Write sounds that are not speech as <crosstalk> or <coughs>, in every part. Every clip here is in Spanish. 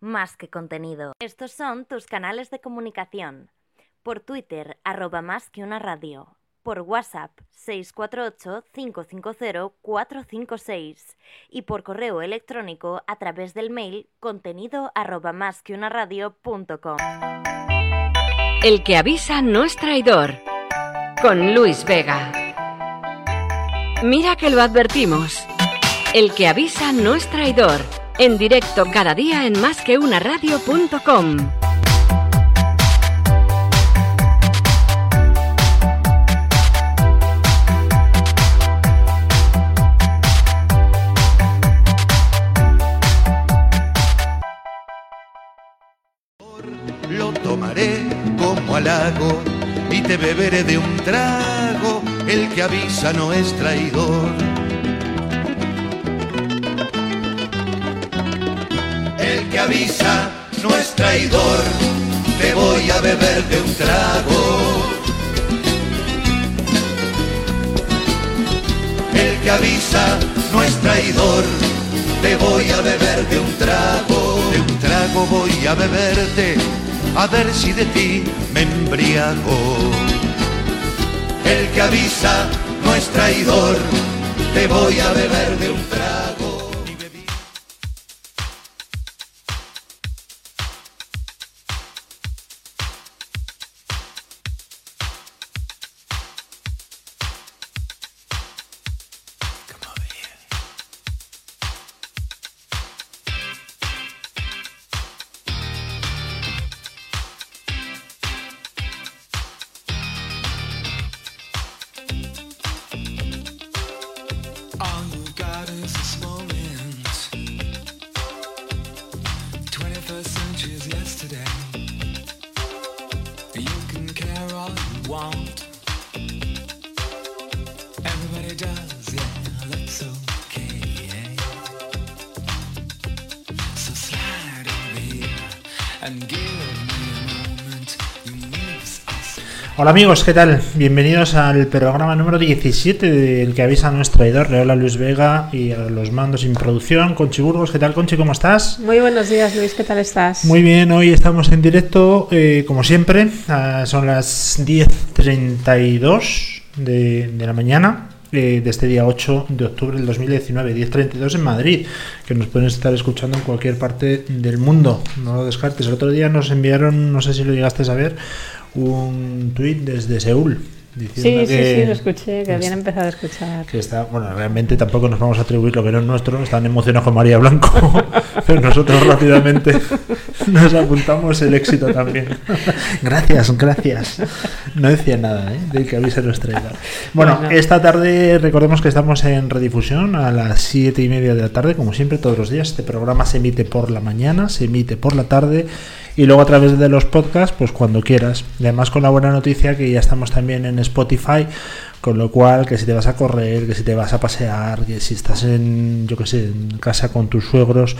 Más que contenido. Estos son tus canales de comunicación. Por Twitter, arroba más que una radio. Por WhatsApp, 648-550-456. Y por correo electrónico a través del mail contenido arroba más que una radio.com. El que avisa no es traidor. Con Luis Vega. Mira que lo advertimos. El que avisa no es traidor. En directo cada día en másqueunaradio.com. Lo tomaré como halago y te beberé de un trago. El que avisa no es traidor. Avisa no es traidor. Te voy a beber de un trago. El que avisa no es traidor. Te voy a beber de un trago. De un trago voy a beberte. A ver si de ti me embriago. El que avisa no es traidor. Te voy a beber de un trago. Hola amigos, ¿qué tal? Bienvenidos al programa número 17 del que avisa nuestro traidor. Le habla Luis Vega y a los mandos sin producción. Conchi Burgos, ¿qué tal Conchi? ¿Cómo estás? Muy buenos días, Luis, ¿qué tal estás? Muy bien, hoy estamos en directo, eh, como siempre. Ah, son las 10.32 de, de la mañana eh, de este día 8 de octubre del 2019, 10.32 en Madrid, que nos pueden estar escuchando en cualquier parte del mundo. No lo descartes. El otro día nos enviaron, no sé si lo llegaste a saber, un tuit desde Seúl. Diciendo Sí, sí, que, sí, lo escuché, que habían empezado a escuchar. que está, bueno, realmente tampoco nos vamos a atribuir lo que no es nuestro, están emocionados con María Blanco, <laughs> pero nosotros rápidamente <laughs> nos apuntamos el éxito también. <laughs> gracias, gracias. No decía nada, ¿eh? De que avise nuestra edad. Bueno, Bueno. esta tarde recordemos que estamos en redifusión a las siete y media de la tarde, como siempre, todos los días. Este programa se emite por la mañana, se emite por la tarde y luego a través de los podcasts, pues cuando quieras. Además con la buena noticia que ya estamos también en Spotify, con lo cual que si te vas a correr, que si te vas a pasear, que si estás en, yo que sé, en casa con tus suegros,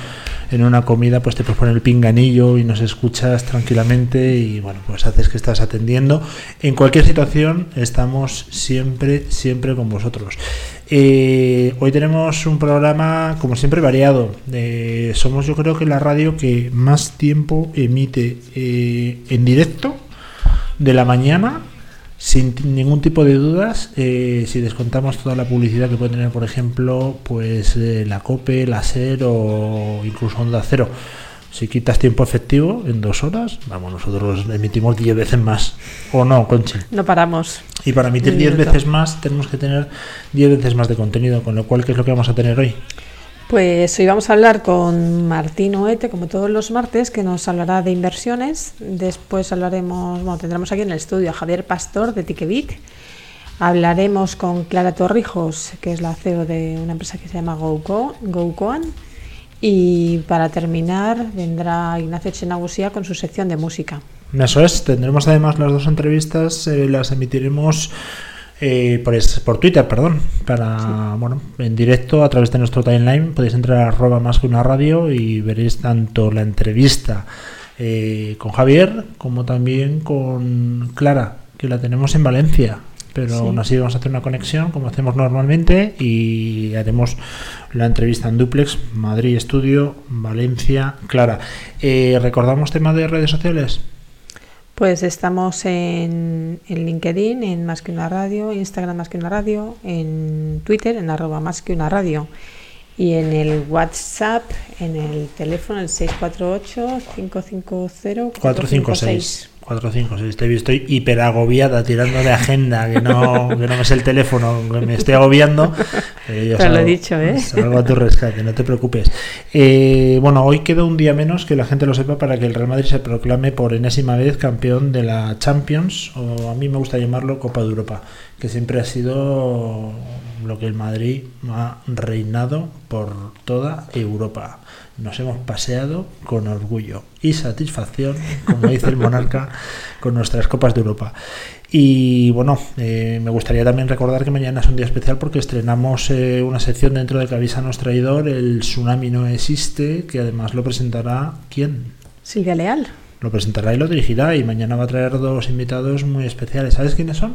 en una comida, pues te puedes poner el pinganillo y nos escuchas tranquilamente y bueno, pues haces que estás atendiendo. En cualquier situación estamos siempre, siempre con vosotros. Eh, hoy tenemos un programa, como siempre, variado. Eh, somos, yo creo que la radio que más tiempo emite eh, en directo de la mañana, sin ningún tipo de dudas. eh, si descontamos toda la publicidad que puede tener, por ejemplo, pues eh, la COPE, la SER o incluso Onda Cero. Si quitas tiempo efectivo en dos horas, vamos, nosotros emitimos 10 veces más. ¿O no, Conchi? No paramos. Y para emitir Un 10 minuto. veces más tenemos que tener 10 veces más de contenido, con lo cual, ¿qué es lo que vamos a tener hoy? Pues hoy vamos a hablar con Martín Oete, como todos los martes, que nos hablará de inversiones. Después hablaremos, bueno, tendremos aquí en el estudio a Javier Pastor de Ticketbit. Hablaremos con Clara Torrijos, que es la CEO de una empresa que se llama GoCo, GoCoan. Y para terminar vendrá Ignacio Chenagusía con su sección de música. Eso es, tendremos además las dos entrevistas, eh, las emitiremos eh, por, es- por Twitter, perdón, para, bueno, en directo a través de nuestro timeline. Podéis entrar a arroba más que una radio y veréis tanto la entrevista eh, con Javier como también con Clara, que la tenemos en Valencia. pero Sí. aún así vamos a hacer una conexión como hacemos normalmente y haremos la entrevista en duplex, Madrid Estudio, Valencia, Clara. Eh, ¿Recordamos tema de redes sociales? Pues estamos en, en LinkedIn, en Más que una radio, Instagram Más que una radio, en Twitter, en arroba Más que una radio. Y en el WhatsApp, en el teléfono, el 648-550-456. 456. 456. Te estoy hiper agobiada tirando de agenda, que no, que no me sé el teléfono, que me estoy agobiando. Eh, Te lo he dicho, ¿eh? Salgo a tu rescate, no te preocupes. Eh, bueno, hoy queda un día menos que la gente lo sepa para que el Real Madrid se proclame por enésima vez campeón de la Champions, o a mí me gusta llamarlo Copa de Europa, que siempre ha sido lo que el Madrid ha reinado por toda Europa. Nos hemos paseado con orgullo y satisfacción, como dice el monarca, con nuestras Copas de Europa. Y bueno, eh, me gustaría también recordar que mañana es un día especial porque estrenamos eh, una sección dentro de que avisa nos traidor, el Tsunami no existe, que además lo presentará ¿quién? Silvia Leal. Lo presentará y lo dirigirá y mañana va a traer dos invitados muy especiales. ¿Sabes quiénes son?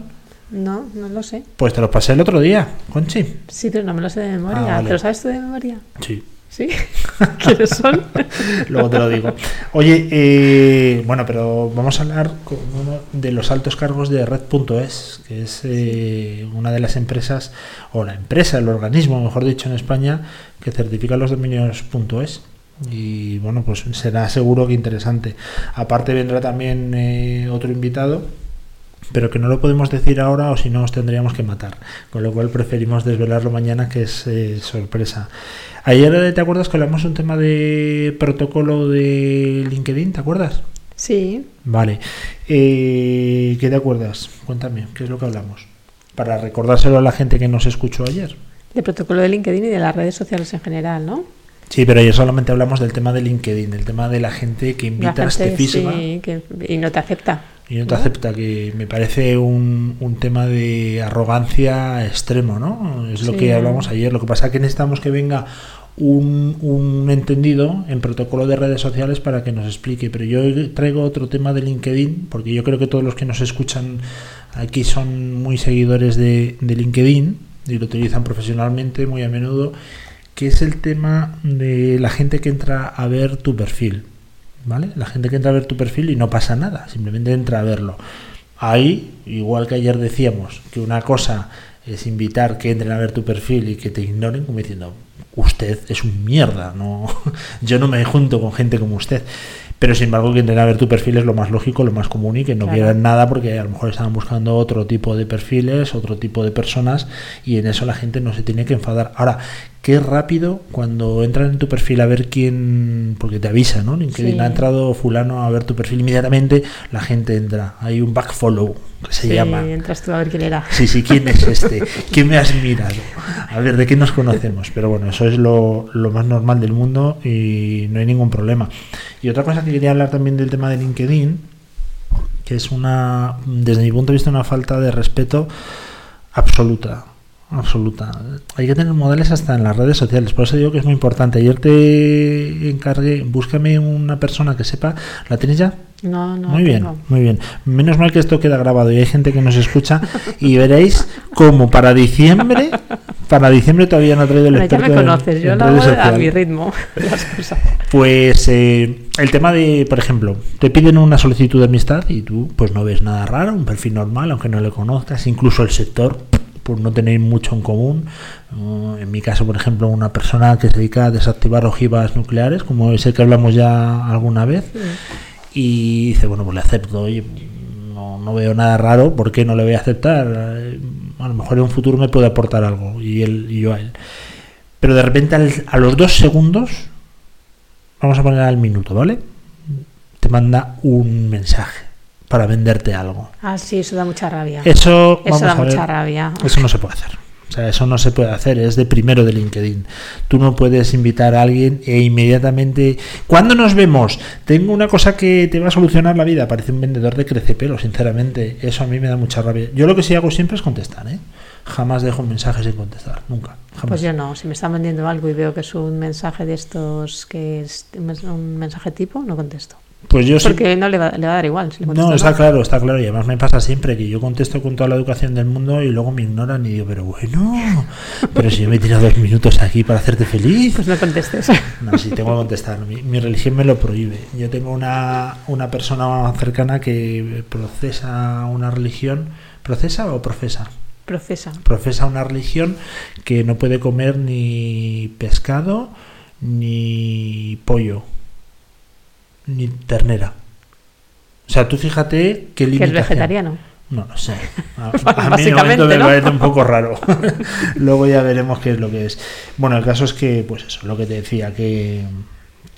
No, no lo sé. Pues te los pasé el otro día, Conchi. Sí, pero no me lo sé de memoria. Ah, vale. ¿Te lo sabes tú de memoria? Sí. ¿Sí? <laughs> ¿Quiénes son? <laughs> Luego te lo digo. Oye, eh, bueno, pero vamos a hablar con uno de los altos cargos de Red.es, que es eh, una de las empresas, o la empresa, el organismo, mejor dicho, en España, que certifica los dominios.es. Y bueno, pues será seguro que interesante. Aparte vendrá también eh, otro invitado, pero que no lo podemos decir ahora o si no os tendríamos que matar. Con lo cual preferimos desvelarlo mañana, que es eh, sorpresa. Ayer, eh, ¿te acuerdas que hablamos de un tema de protocolo de LinkedIn? ¿Te acuerdas? Sí. Vale. Eh, ¿Qué te acuerdas? Cuéntame, ¿qué es lo que hablamos? Para recordárselo a la gente que nos escuchó ayer. De protocolo de LinkedIn y de las redes sociales en general, ¿no? Sí, pero ayer solamente hablamos del tema de LinkedIn, del tema de la gente que La invitas, te gente, fisga sí, que- y no te acepta. Y no te acepta, que me parece un, un tema de arrogancia extremo, ¿no? Es lo Sí. que hablamos ayer. Lo que pasa es que necesitamos que venga un, un entendido en protocolo de redes sociales para que nos explique. Pero yo traigo otro tema de LinkedIn, porque yo creo que todos los que nos escuchan aquí son muy seguidores de, de LinkedIn y lo utilizan profesionalmente muy a menudo, que es el tema de la gente que entra a ver tu perfil. ¿Vale? La gente que entra a ver tu perfil y no pasa nada, simplemente entra a verlo. Ahí, igual que ayer decíamos que una cosa es invitar que entren a ver tu perfil y que te ignoren, como diciendo, usted es un mierda, no, <laughs> yo no me junto con gente como usted. Pero sin embargo, que entren a ver tu perfil es lo más lógico, lo más común y que no Claro. quieran nada porque a lo mejor estaban buscando otro tipo de perfiles, otro tipo de personas y en eso la gente no se tiene que enfadar. Ahora, qué rápido cuando entran en tu perfil a ver quién, porque te avisa, ¿no? LinkedIn Sí. ha entrado fulano a ver tu perfil, inmediatamente la gente entra. Hay un backfollow que se Sí, llama. entras tú a ver quién era. Sí, sí, ¿quién es <laughs> este? ¿Quién me has mirado? A ver, ¿de qué nos conocemos? Pero bueno, eso es lo, lo más normal del mundo y no hay ningún problema. Y otra cosa que quería hablar también del tema de LinkedIn, que es una, desde mi punto de vista, una falta de respeto absoluta. Absoluta. Hay que tener modales hasta en las redes sociales. Por eso digo que es muy importante. Ayer te encargué, búscame una persona que sepa. ¿La tienes ya? No, no. muy bien, tengo. muy bien. Menos mal que esto queda grabado y hay gente que nos escucha y veréis como para diciembre, para diciembre todavía no ha traído el Bueno, ya me experto en- conoces, yo en lo hago a mi ritmo. <laughs> Las cosas. Pues eh, el tema de, por ejemplo, te piden una solicitud de amistad y tú pues no ves nada raro, un perfil normal, aunque no le conozcas, incluso el sector, por no tener mucho en común. Uh, en mi caso, por ejemplo, una persona que se dedica a desactivar ojivas nucleares, como es el que hablamos ya alguna vez, y dice, bueno, pues le acepto, oye, no, no veo nada raro, ¿por qué no le voy a aceptar? Eh, A lo mejor en un futuro me puede aportar algo, y, él, y yo a él. Pero de repente al- a los dos segundos vamos a poner al minuto, ¿vale? Te manda un mensaje para venderte algo. Ah, sí, eso da mucha rabia. Eso, da a ver, mucha rabia. Eso no se puede hacer. O sea, eso no se puede hacer, es de primero de LinkedIn. Tú no puedes invitar a alguien e inmediatamente. ¿Cuándo nos vemos? Tengo una cosa que te va a solucionar la vida. Parece un vendedor de crecepelo, sinceramente. Eso a mí me da mucha rabia. Yo lo que sí hago siempre es contestar, ¿eh? jamás dejo un mensaje sin contestar, nunca. Jamás. Pues yo no, si me están vendiendo algo y veo que es un mensaje de estos que es un mensaje tipo, no contesto. Pues yo sí- Porque no le va, le va a dar igual. si No, está claro, está claro. Y además me pasa siempre que yo contesto con toda la educación del mundo y luego me ignoran y digo, pero bueno, pero si yo me he tirado dos minutos aquí para hacerte feliz. Pues no contestes. No, sí, tengo que contestar. Mi, mi religión me lo prohíbe. Yo tengo una, una persona cercana que procesa una religión. ¿Procesa o profesa? Procesa. Profesa una religión que no puede comer ni pescado, ni pollo, ni ternera. O sea, tú fíjate qué Que es limitación. vegetariano. No lo sé. <laughs> A, a mí de momento me ¿no? parece un poco raro. <laughs> <laughs> Luego ya veremos qué es lo que es. Bueno, el caso es que, pues eso, lo que te decía, que,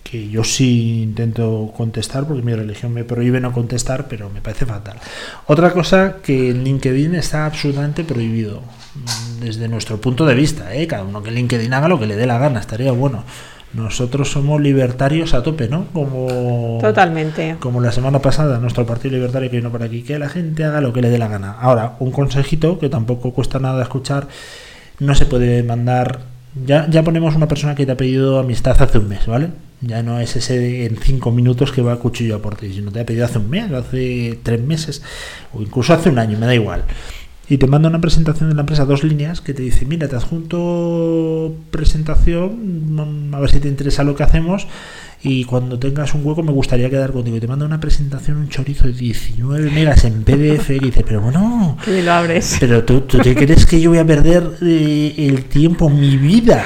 que yo sí intento contestar porque mi religión me prohíbe no contestar, pero me parece fatal. Otra cosa que en LinkedIn está absolutamente prohibido mm, desde nuestro punto de vista, ¿eh? cada uno que LinkedIn haga lo que le dé la gana, estaría bueno. Nosotros somos libertarios a tope, ¿no? Como Totalmente. como la semana pasada, nuestro partido libertario que vino por aquí, que la gente haga lo que le dé la gana. Ahora, un consejito que tampoco cuesta nada escuchar, no se puede mandar, ya, ya ponemos una persona que te ha pedido amistad hace un mes, ¿vale? Ya no es ese de en cinco minutos que va a cuchillo a por ti, sino te ha pedido hace un mes, hace tres meses, o incluso hace un año, me da igual. Y te manda una presentación de la empresa, dos líneas, que te dice, mira, te adjunto presentación, mm, a ver si te interesa lo que hacemos, y cuando tengas un hueco me gustaría quedar contigo. Y te manda una presentación, un chorizo de 19 megas en PDF, y dices, pero bueno, ni lo abres. pero tú, tú te crees que yo voy a perder eh, el tiempo, mi vida,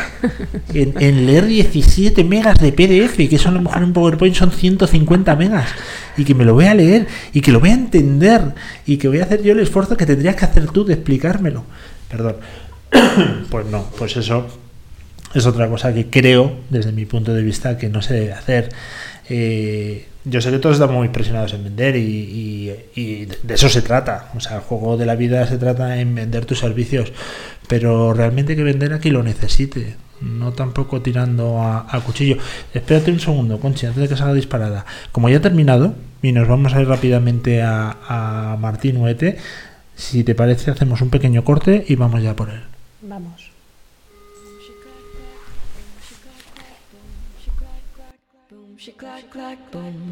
en, en leer 17 megas de PDF, que eso a lo mejor en PowerPoint son 150 megas, y que me lo voy a leer, y que lo voy a entender, y que voy a hacer yo el esfuerzo que tendrías que hacer tú de explicármelo. Perdón. <coughs> Pues no, pues eso es otra cosa que creo, desde mi punto de vista, que no se debe hacer. Eh, yo sé que todos estamos muy presionados en vender y, y- y de eso se trata. O sea, el juego de la vida se trata en vender tus servicios, pero realmente hay que vender a quien lo necesite, no tampoco tirando a, cuchillo. Espérate un segundo, Conchi, antes de que salga disparada. Como ya he terminado y nos vamos a ir rápidamente a Martín Huete, si te parece hacemos un pequeño corte y vamos ya por él. Vamos.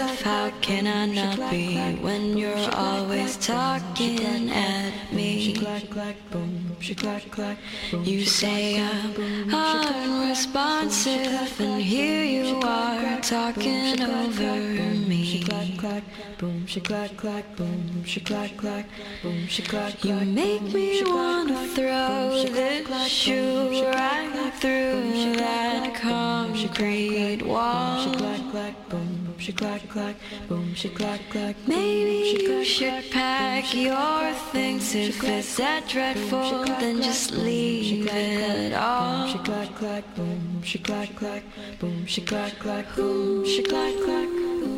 How can I not be when you're always talking at me? You say I'm unresponsive, and here you are talking over me. You make me wanna throw this shoe right through that concrete wall. Maybe you should pack your things if it's that dreadful, then just leave it all.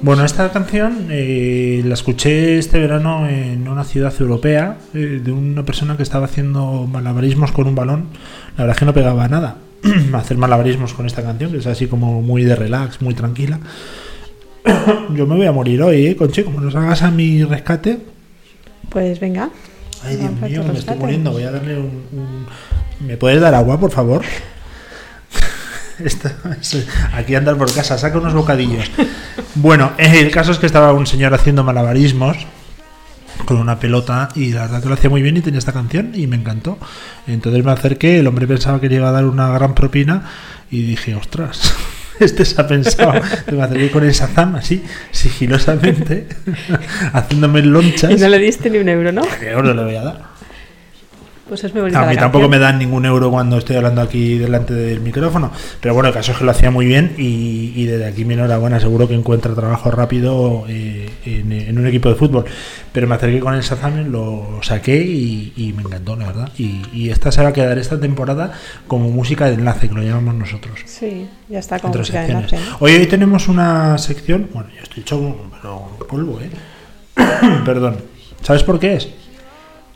Bueno, esta canción eh, la escuché este verano en una ciudad europea eh, de una persona que estaba haciendo malabarismos con un balón. La verdad es que no pegaba nada <clears throat> hacer malabarismos con esta canción, que es así como muy de relax, muy tranquila. <coughs> Yo me voy a morir hoy, ¿eh, Conche? Como nos hagas a mi rescate. Pues venga. Ay, Dios mío, me estoy muriendo. Voy a darle un, un- ¿Me puedes dar agua, por favor? <laughs> Es- aquí andar por casa, saca unos bocadillos. Bueno, eh, el caso es que estaba un señor haciendo malabarismos con una pelota y la verdad que lo hacía muy bien y tenía esta canción y me encantó. Entonces me acerqué, el hombre pensaba que le iba a dar una gran propina y dije, ostras, <laughs> este se ha pensado. Entonces me acerqué con el Shazam así, sigilosamente, <laughs> haciéndome lonchas. Y no le diste ni un euro, ¿no? ¿Qué euro le voy a dar? Pues es muy bonita A mí la tampoco me dan ningún euro cuando estoy hablando aquí delante del micrófono, pero bueno, el caso es que lo hacía muy bien y, y desde aquí mi enhorabuena, seguro que encuentra trabajo rápido eh, en, en un equipo de fútbol. Pero me acerqué con el Shazam, lo saqué y, y me encantó, la verdad. Y, y esta se va a quedar esta temporada como música de enlace, que lo llamamos nosotros. Sí, ya está con Entre música de enlace. Hoy, hoy tenemos una sección, bueno, yo estoy hecho pero polvo, ¿eh? <coughs> Perdón. ¿Sabes por qué es?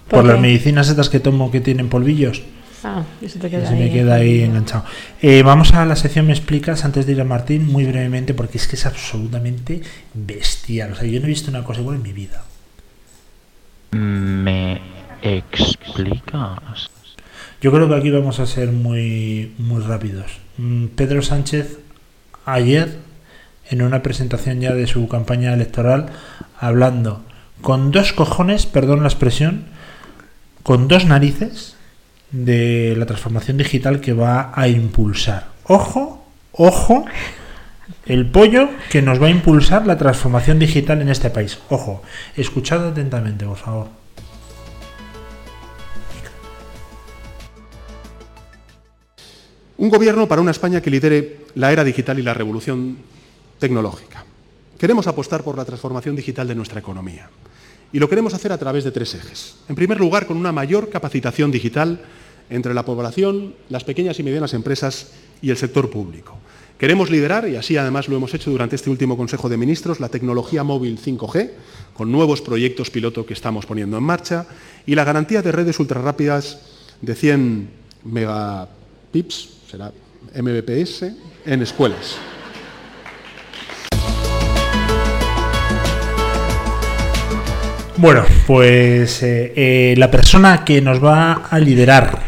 ¿Por Por, las medicinas estas que tomo que tienen polvillos. Ah, y se te Que queda se me queda ahí enganchado. Eh, vamos a la sección Me explicas antes de ir a Martín, muy brevemente, porque es que es absolutamente bestial. O sea, yo no he visto una cosa igual en mi vida. ¿Me explicas? Yo creo que aquí vamos a ser muy, muy rápidos. Mm, Pedro Sánchez ayer, en una presentación ya de su campaña electoral, hablando con dos cojones, perdón la expresión, con dos narices de la transformación digital que va a impulsar. Ojo, ojo, el pollo que nos va a impulsar la transformación digital en este país. Ojo, escuchad atentamente, por favor. Un gobierno para una España que lidere la era digital y la revolución tecnológica. Queremos apostar por la transformación digital de nuestra economía. Y lo queremos hacer a través de tres ejes. En primer lugar, con una mayor capacitación digital entre la población, las pequeñas y medianas empresas y el sector público. Queremos liderar, y así además lo hemos hecho durante este último Consejo de Ministros, la tecnología móvil 5G, con nuevos proyectos piloto que estamos poniendo en marcha, y la garantía de redes ultrarrápidas de 100 megapips, será Mbps, en escuelas. Bueno, pues eh, eh, la persona que nos va a liderar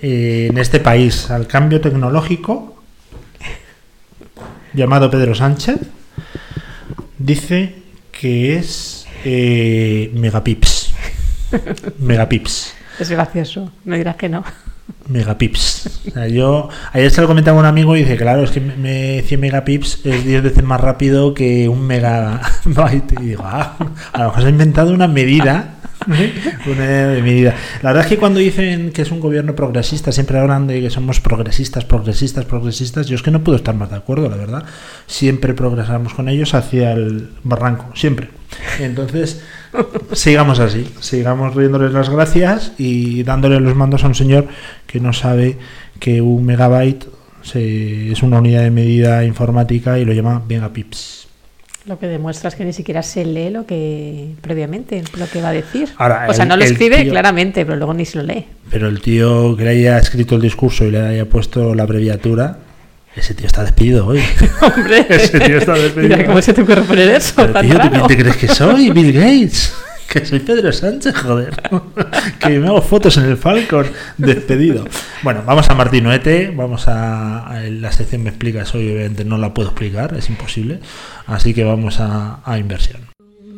eh, en este país al cambio tecnológico, llamado Pedro Sánchez, dice que es eh, megapips. <laughs> Megapips. Es gracioso, me dirás que no. Megapips. Yo ayer se lo comentaba un amigo y dice, claro, es que me, me- 100 megapips es 10 veces más rápido que un megabyte. <laughs> Y digo, ah, a lo mejor se ha inventado una medida. <laughs> Una medida. La verdad es que cuando dicen que es un gobierno progresista, siempre hablan de que somos progresistas, progresistas, progresistas. Yo es que no puedo estar más de acuerdo, la verdad. Siempre progresamos con ellos hacia el barranco, siempre. Entonces, sigamos así, sigamos riéndoles las gracias y dándole los mandos a un señor que no sabe que un megabyte se- es una unidad de medida informática y lo llama megapips. Lo que demuestra es que ni siquiera se lee lo que previamente, lo que va a decir. Ahora, o sea, no lo escribe tío- claramente, pero luego ni se lo lee. Pero el tío que le haya escrito el discurso y le haya puesto la abreviatura, ese tío está despedido hoy. <laughs> Hombre, <laughs> Ese tío está despedido. Mira, ¿cómo se te ocurre poner eso? Pero, Tan tío, ¿tú quién te crees que soy? <laughs> Bill Gates. Que soy Pedro Sánchez, joder. Que me hago fotos en el Falcon. Despedido. Bueno, vamos a Martín Noete. Vamos a, a la sección Me explicas hoy. Obviamente no la puedo explicar, es imposible. Así que vamos a, a inversión.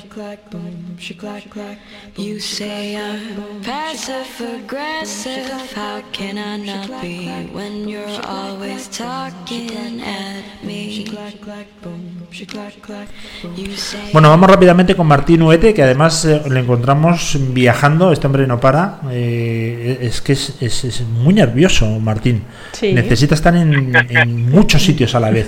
clack, boom, she clack clack. You say I'm passive aggressive. How can I not be when you're always talking at me? You say Bueno, vamos rápidamente con Martín Uete, que además eh, le encontramos viajando. Este hombre no para. Eh, es que es, es- es muy nervioso, Martín. Sí. Necesita estar en, en muchos sitios a la vez.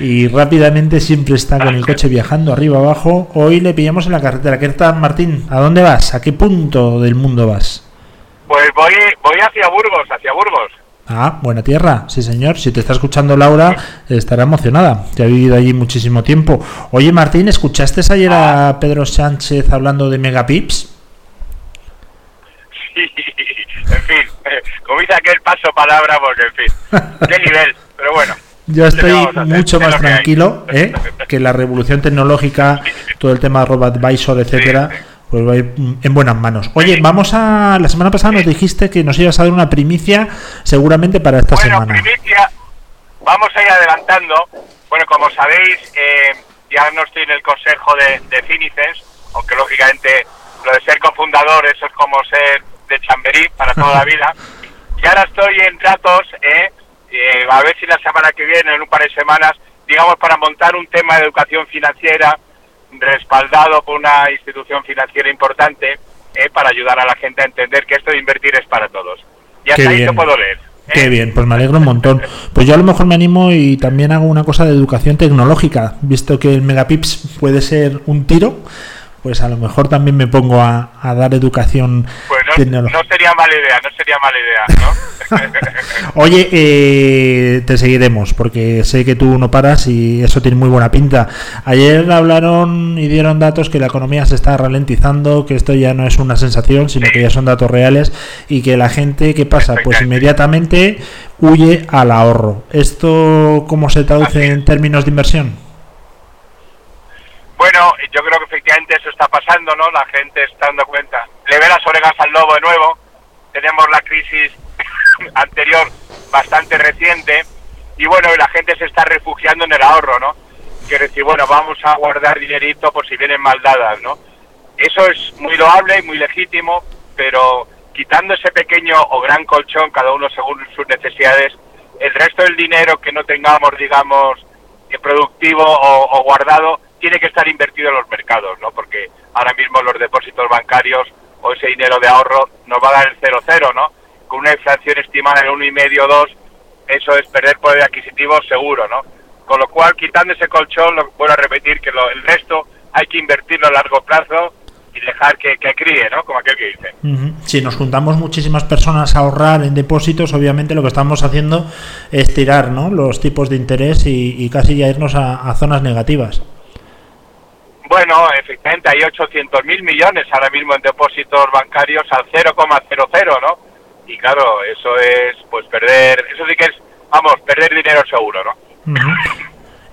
Y rápidamente siempre está con el coche viajando arriba abajo. Hoy le pillamos en la carretera. ¿Qué tal, Martín? ¿A dónde vas? ¿A qué punto del mundo vas? Pues voy, voy hacia Burgos, hacia Burgos. Ah, buena tierra, sí señor. Si te está escuchando Laura, estará emocionada. Te ha vivido allí muchísimo tiempo. Oye Martín, ¿escuchaste ayer a Pedro Sánchez hablando de megapips? <laughs> Sí, en fin, eh, como dice aquel paso palabra, porque en fin, <laughs> qué nivel, pero bueno. Yo ¿qué estoy mucho más lo que hay. tranquilo ¿eh? que la revolución tecnológica, todo el tema de RoboAdvisor, etcétera. pues va ir en buenas manos. Oye, vamos a. La semana pasada nos dijiste que nos ibas a dar una primicia, seguramente para esta bueno, semana. primicia, vamos a ir adelantando. Bueno, como sabéis, eh, ya no estoy en el consejo de, de Finicens, aunque lógicamente lo de ser cofundador, eso es como ser de Chamberí para toda la <laughs> vida. Y ahora estoy en tratos, eh, eh, a ver si la semana que viene, en un par de semanas, digamos, para montar un tema de educación financiera respaldado por una institución financiera importante eh, para ayudar a la gente a entender que esto de invertir es para todos. Y hasta Qué ahí bien. te puedo leer. ¿eh? Qué bien, pues me alegro un montón. Pues yo a lo mejor me animo y también hago una cosa de educación tecnológica, visto que el Megapips puede ser un tiro, pues a lo mejor también me pongo a, a dar educación Pues no, tecnológica. no sería mala idea, no sería mala idea, ¿no? <laughs> Oye, eh, te seguiremos porque sé que tú no paras y eso tiene muy buena pinta. Ayer hablaron y dieron datos que la economía se está ralentizando, que esto ya no es una sensación, sino que ya son datos reales y que la gente, ¿qué pasa? Pues inmediatamente huye al ahorro. ¿Esto cómo se traduce en términos de inversión? Bueno, yo creo que efectivamente eso está pasando, ¿no? La gente está dando cuenta. Le ve las orejas al lobo de nuevo. Tenemos la crisis <laughs> anterior bastante reciente y bueno, la gente se está refugiando en el ahorro, ¿no? Quiere decir, bueno, vamos a guardar dinerito por si vienen mal dadas, ¿no? Eso es muy loable y muy legítimo, pero quitando ese pequeño o gran colchón, cada uno según sus necesidades, el resto del dinero que no tengamos, digamos, eh, productivo o guardado, tiene que estar invertido en los mercados, ¿no? Porque ahora mismo los depósitos bancarios o ese dinero de ahorro nos va a dar el 0,0, ¿no? Con una inflación estimada en 1,5 o 2, eso es perder poder adquisitivo seguro, ¿no? Con lo cual, quitando ese colchón, lo vuelvo a repetir que lo, el resto hay que invertirlo a largo plazo y dejar que, que críe, ¿no? Como aquel que dice. Si nos juntamos muchísimas personas a ahorrar en depósitos, obviamente lo que estamos haciendo es tirar ¿no? los tipos de interés y, casi ya irnos a zonas negativas. Bueno, efectivamente hay 800 mil millones ahora mismo en depósitos bancarios al 0,00, ¿no? Y claro, eso es, pues perder, eso sí que es, vamos, perder dinero seguro, ¿no?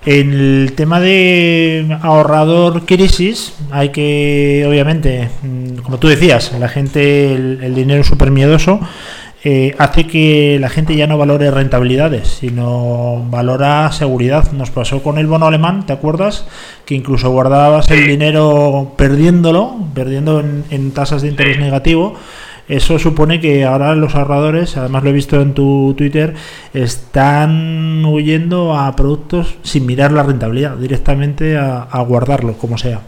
En el tema de ahorrador crisis, hay que, obviamente, mm, como tú decías, la gente, el, el dinero es súper miedoso, eh, hace que la gente ya no valore rentabilidades, sino valora seguridad. Nos pasó con el bono alemán, ¿te acuerdas? Que incluso guardabas el dinero perdiéndolo, perdiendo en, en tasas de interés negativo. Eso supone que ahora los ahorradores, además lo he visto en tu Twitter, están huyendo a productos sin mirar la rentabilidad, directamente a, a guardarlo, como sea.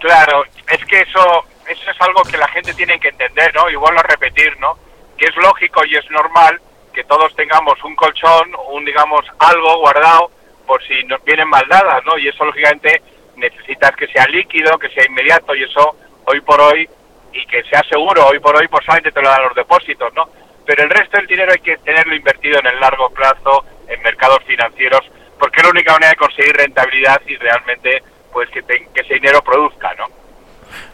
Claro, es que eso, eso es algo que la gente tiene que entender, ¿no? Y vuelvo a repetir, ¿no? Que es lógico y es normal que todos tengamos un colchón, un, digamos, algo guardado por si nos vienen mal dadas, ¿no? Y eso, lógicamente, necesitas que sea líquido, que sea inmediato y eso, hoy por hoy, y que sea seguro, hoy por hoy, pues solamente te lo dan los depósitos, ¿no? Pero el resto del dinero hay que tenerlo invertido en el largo plazo, en mercados financieros, porque es la única manera de conseguir rentabilidad y realmente, pues, que, te- que ese dinero produzca, ¿no?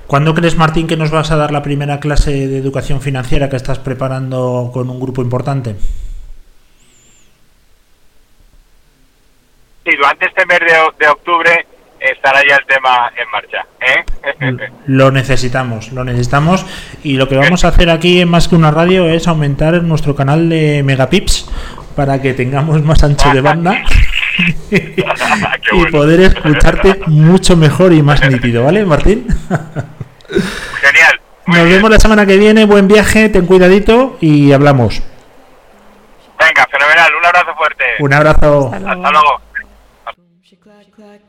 ¿Cuándo crees, Martín, que nos vas a dar la primera clase de educación financiera que estás preparando con un grupo importante? Sí, durante este mes de, octubre estará ya el tema en marcha. ¿eh? Lo necesitamos, lo necesitamos y lo que vamos a hacer aquí en Más que una radio es aumentar nuestro canal de Megapips para que tengamos más ancho de banda <laughs> <laughs> y poder escucharte mucho mejor y más nítido, ¿vale, Martín? <laughs> Genial. Nos vemos la semana que viene, buen viaje, ten cuidadito y hablamos. Venga, fenomenal. Un abrazo fuerte. Un abrazo. Hasta luego.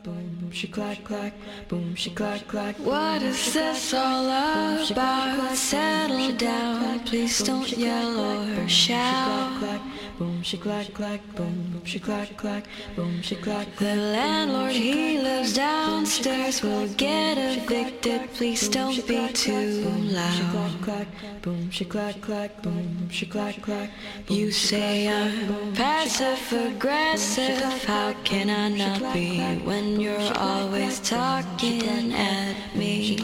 Boom, she clack clack, boom, she clack clack. What is this all about? Settle down, please don't yell or shout. Boom, she clack clack, boom, she clack clack, boom, she clack. The landlord he lives downstairs will get evicted. Please don't be too loud. Boom, she clack clack, boom, she clack clack. You say I'm passive aggressive. How can I not be when you're always talking at me.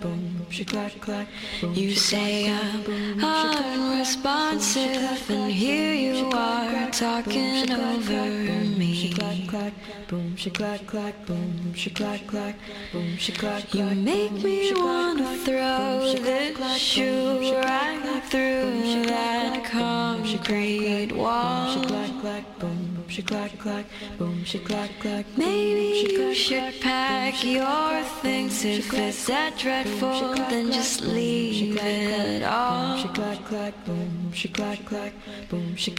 Boom shick clack clack you say I'm unresponsive, and here you are talking over me. You make me wanna throw this shoe right through that concrete wall. Maybe you should pack your things if it's that dreadful, then just leave it all. Boom, she clack, boom, she clack, boom, she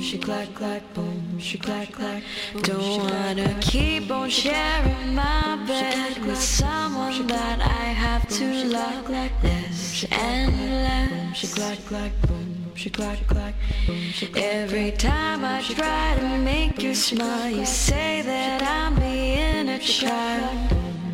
she clack, clack boom, she clack, clack. Don't wanna keep on sharing my bed with someone that I have to love. Like this endless. She clack clack boom, she clack clack. Every time I try to make you smile, you say that I'm being a child.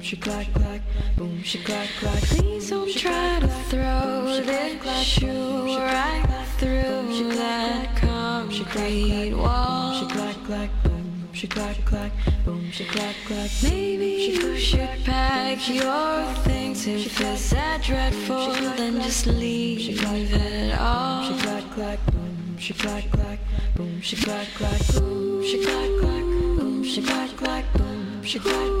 boom clack boom she clack please don't try to throw this shoe right through that concrete wall she clack clack boom she clack boom she clack maybe you should pack your things if it's that dreadful then just leave it all she clack clack boom she clack boom she clack boom she clack boom she clack boom she clack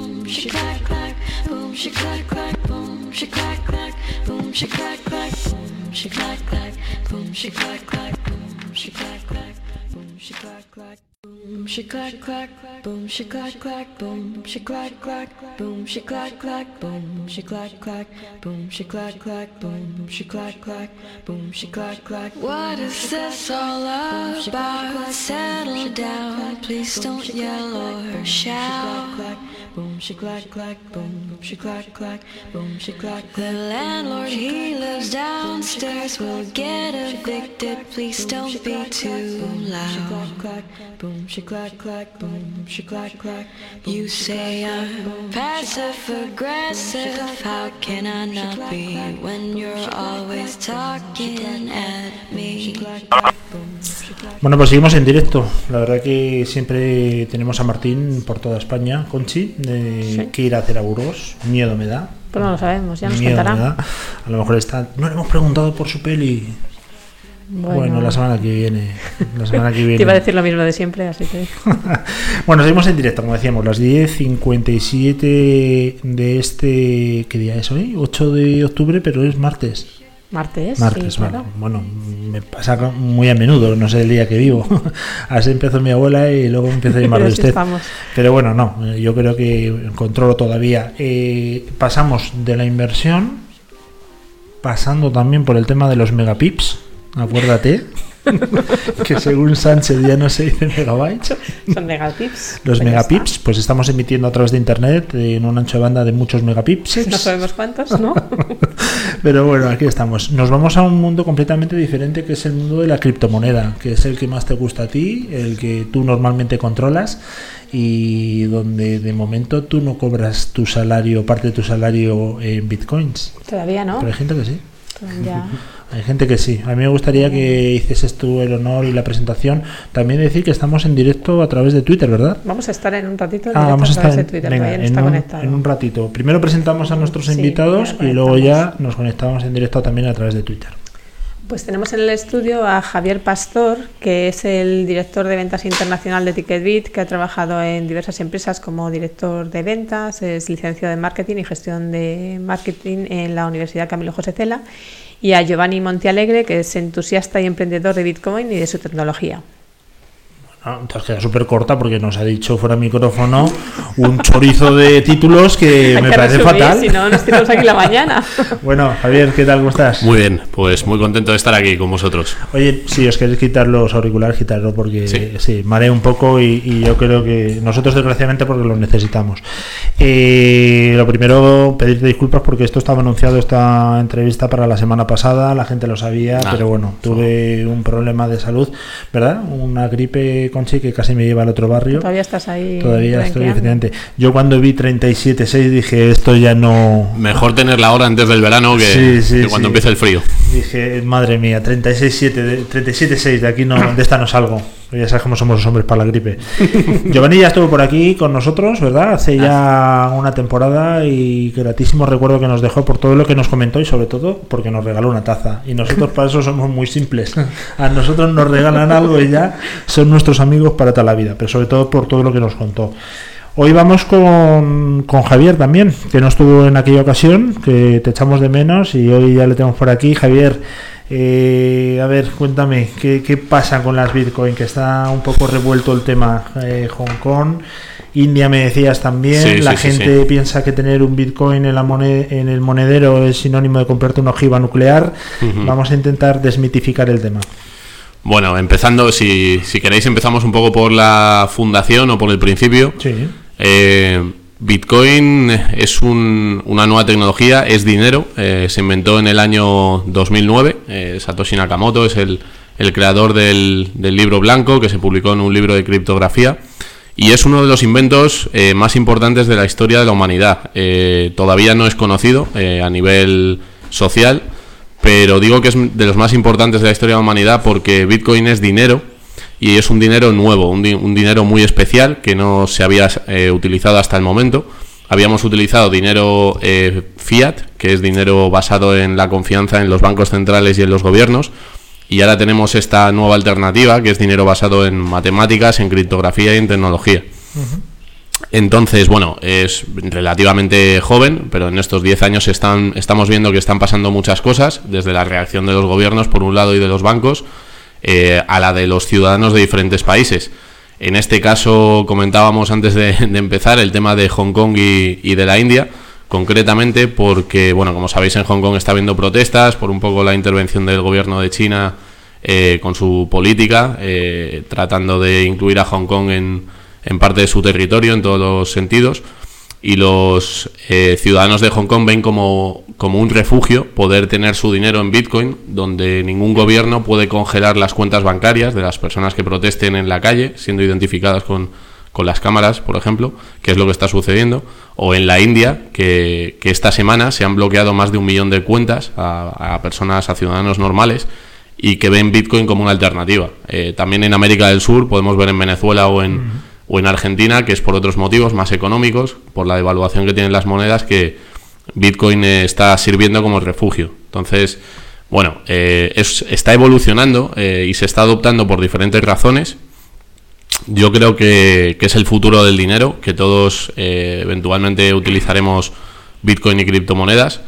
she clack clack, boom she clack clack, boom she clack clack, boom she clack clack, boom she clack clack, boom she clack clack, boom she clack clack, boom she clack clack. Boom she clack clack, boom she clack clack, boom she clack clack, boom she clack clack, boom she clack clack, boom she clack clack, boom she clack clack, boom she clack clack. What is this all about? Settle down, please don't yell or shout. Boom, she clack clack, boom, she clack clack, boom, she clack. The landlord he lives downstairs will get evicted. Please don't be too loud. Boom, she clack clack, boom, she clack clack. You say I'm passive aggressive. How can I not be when you're always talking at me? Bueno, pues seguimos en directo. La verdad que siempre tenemos a Martín por toda España, Conchi, de que ir a hacer a Burgos. Miedo me da. Pues no lo sabemos, ya nos Miedo me contará. da. A lo mejor está. No le hemos preguntado por su peli. Bueno, la semana que viene. La semana que viene. <laughs> Te iba a decir lo mismo de siempre, así que. <laughs> bueno, seguimos en directo, como decíamos, las 10.57 de este. ¿Qué día es hoy? 8 de octubre, pero es martes. Martes. Martes, sí, vale. claro. Bueno, me pasa muy a menudo, no sé el día que vivo. <laughs> Así empezó mi abuela y luego me empezó a llamar de usted. estamos. Pero bueno, no, yo creo que controlo todavía. Eh, pasamos de la inversión, pasando también por el tema de los megapips, acuérdate. <laughs> <laughs> que según Sánchez ya no se dice megabytes. Son megatips. Los Pues megapips, pues estamos emitiendo a través de internet en un ancho de banda de muchos megapips. No sabemos cuántos, ¿no? <laughs> Pero bueno, aquí estamos. Nos vamos a un mundo completamente diferente que es el mundo de la criptomoneda, que es el que más te gusta a ti, el que tú normalmente controlas y donde de momento tú no cobras tu salario, parte de tu salario en bitcoins. Todavía no. Pero hay gente que sí. Ya. <laughs> Hay gente que sí. A mí me gustaría que hicieses tú el honor y la presentación. También decir que estamos en directo a través de Twitter, ¿verdad? Vamos a estar en un ratito en Ah, vamos a a través estar de Twitter, venga, todavía no en, está un, conectado. en un ratito. Primero presentamos a nuestros Sí, invitados y luego ya nos conectamos en directo también a través de Twitter. Pues tenemos en el estudio a Javier Pastor, que es el director de ventas internacional de TicketBit, que ha trabajado en diversas empresas como director de ventas, es licenciado en marketing y gestión de marketing en la Universidad Camilo José Cela, y a Giovanni Montialegre, que es entusiasta y emprendedor de Bitcoin y de su tecnología. Ah, entonces queda súper corta porque nos ha dicho fuera de micrófono un chorizo de títulos que <laughs> Hay me que parece resumir, fatal. Si no, nos tiramos aquí la mañana. <laughs> Bueno, Javier, ¿qué tal? ¿Cómo estás? Muy bien, pues muy contento de estar aquí con vosotros. Oye, si os queréis quitar los auriculares, quitarlo porque sí, Sí. marea un poco y, y yo creo que nosotros desgraciadamente porque los necesitamos. Eh, lo primero, pedirte disculpas porque esto estaba anunciado esta entrevista para la semana pasada, la gente lo sabía, Ah, pero bueno, tuve un problema de salud, ¿verdad? Una gripe, Conchi, que casi me lleva al otro barrio. Todavía estás ahí. Todavía estoy, efectivamente. Yo cuando vi 37.6 dije, esto ya no... Mejor tener la hora antes del verano que, Sí, sí, que cuando sí. empiece el frío. Dije, madre mía, 36.7, de- 37.6, de aquí no, de esta no salgo. Ya sabes cómo somos los hombres para la gripe. <laughs> Giovanni ya estuvo por aquí con nosotros, ¿verdad? Hace ya una temporada y gratísimo recuerdo que nos dejó por todo lo que nos comentó y sobre todo porque nos regaló una taza. Y nosotros para eso somos muy simples. A nosotros nos regalan algo y ya son nuestros amigos para toda la vida, pero sobre todo por todo lo que nos contó. Hoy vamos con, con Javier también, que no estuvo en aquella ocasión, que te echamos de menos y hoy ya le tenemos por aquí. Javier, eh, a ver, cuéntame, ¿qué, qué pasa con las Bitcoin? Que está un poco revuelto el tema. Eh, Hong Kong, India me decías también, Sí, la sí, gente sí. piensa que tener un Bitcoin en, la moned- en el monedero es sinónimo de comprarte una ojiva nuclear. Vamos a intentar desmitificar el tema. Bueno, empezando, si, si queréis empezamos un poco por la fundación o por el principio. Sí. Eh, Bitcoin es un- una nueva tecnología, es dinero, eh, se inventó en el año 2009, eh, Satoshi Nakamoto es el, el creador del, del libro blanco que se publicó en un libro de criptografía y es uno de los inventos eh, más importantes de la historia de la humanidad. Todavía no es conocido a nivel social, pero digo que es de los más importantes de la historia de la humanidad porque Bitcoin es dinero y es un dinero nuevo, un, di- un dinero muy especial que no se había eh, utilizado hasta el momento. Habíamos utilizado dinero eh, fiat, que es dinero basado en la confianza en los bancos centrales y en los gobiernos, y ahora tenemos esta nueva alternativa, que es dinero basado en matemáticas, en criptografía y en tecnología. Entonces, bueno, es relativamente joven, pero en estos 10 años están, estamos viendo que están pasando muchas cosas, desde la reacción de los gobiernos, por un lado, y de los bancos, eh, a la de los ciudadanos de diferentes países. En este caso, comentábamos antes de, empezar el tema de Hong Kong y, y de la India, concretamente porque, bueno, como sabéis, en Hong Kong está habiendo protestas por un poco la intervención del gobierno de China eh, con su política, eh, tratando de incluir a Hong Kong en, en parte de su territorio en todos los sentidos. Y los eh, ciudadanos de Hong Kong ven como, como un refugio poder tener su dinero en Bitcoin, donde ningún gobierno puede congelar las cuentas bancarias de las personas que protesten en la calle, siendo identificadas con, con las cámaras, por ejemplo, que es lo que está sucediendo, o en la India, que, que esta semana se han bloqueado más de un millón de cuentas a, personas, a ciudadanos normales, y que ven Bitcoin como una alternativa. Eh, también en América del Sur, podemos ver en Venezuela o en, o en Argentina, que es por otros motivos más económicos, por la devaluación que tienen las monedas, que Bitcoin eh, está sirviendo como refugio. Entonces, bueno, eh, es- está evolucionando eh, y se está adoptando por diferentes razones. Yo creo que, es el futuro del dinero, que todos eventualmente utilizaremos Bitcoin y criptomonedas.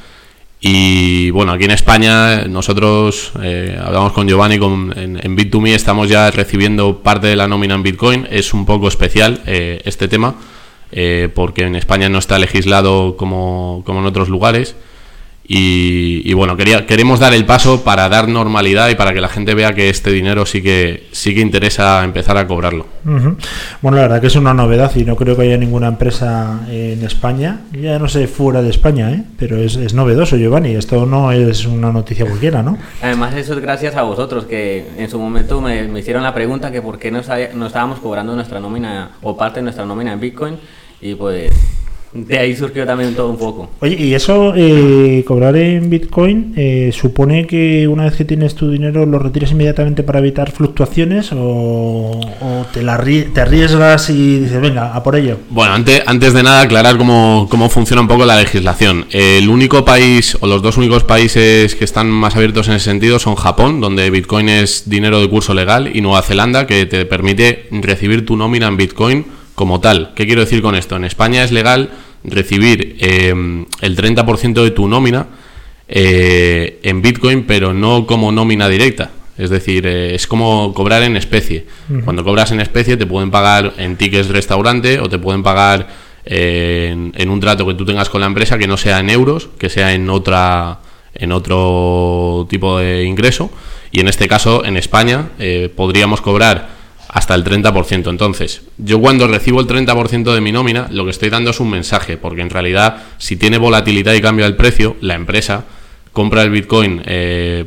Y bueno, aquí en España nosotros eh, hablamos con Giovanni con, en, en Bit2Me, estamos ya recibiendo parte de la nómina en Bitcoin. Es un poco especial eh, este tema, eh, porque en España no está legislado como, como en otros lugares. Y, y bueno, quería, queremos dar el paso para dar normalidad y para que la gente vea que este dinero sí que, sí que interesa empezar a cobrarlo. Bueno, la verdad que es una novedad y no creo que haya ninguna empresa en España, ya no sé fuera de España, ¿eh? pero es, es novedoso, Giovanni. Esto no es una noticia cualquiera, ¿no? Además, eso es gracias a vosotros, que en su momento me, me hicieron la pregunta que por qué no estábamos cobrando nuestra nómina o parte de nuestra nómina en Bitcoin. Y pues de ahí surgió también todo un poco. Oye, y eso, eh, cobrar en Bitcoin, eh, supone que una vez que tienes tu dinero lo retiras inmediatamente para evitar fluctuaciones o, o te, la te arriesgas y dices, venga, a por ello. Bueno, antes, antes de nada aclarar cómo, cómo funciona un poco la legislación. El único país o los dos únicos países que están más abiertos en ese sentido son Japón, donde Bitcoin es dinero de curso legal, y Nueva Zelanda, que te permite recibir tu nómina en Bitcoin como tal. ¿Qué quiero decir con esto? En España es legal recibir eh, el 30% de tu nómina eh, en Bitcoin, pero no como nómina directa. Es decir, eh, es como cobrar en especie. Cuando cobras en especie te pueden pagar en tickets restaurante o te pueden pagar eh, en, en un trato que tú tengas con la empresa que no sea en euros, que sea en otra en otro tipo de ingreso. Y en este caso, en España, eh, podríamos cobrar hasta el 30%. Entonces, yo cuando recibo el 30% de mi nómina, lo que estoy dando es un mensaje, porque en realidad, si tiene volatilidad y cambia el precio, la empresa compra el Bitcoin eh,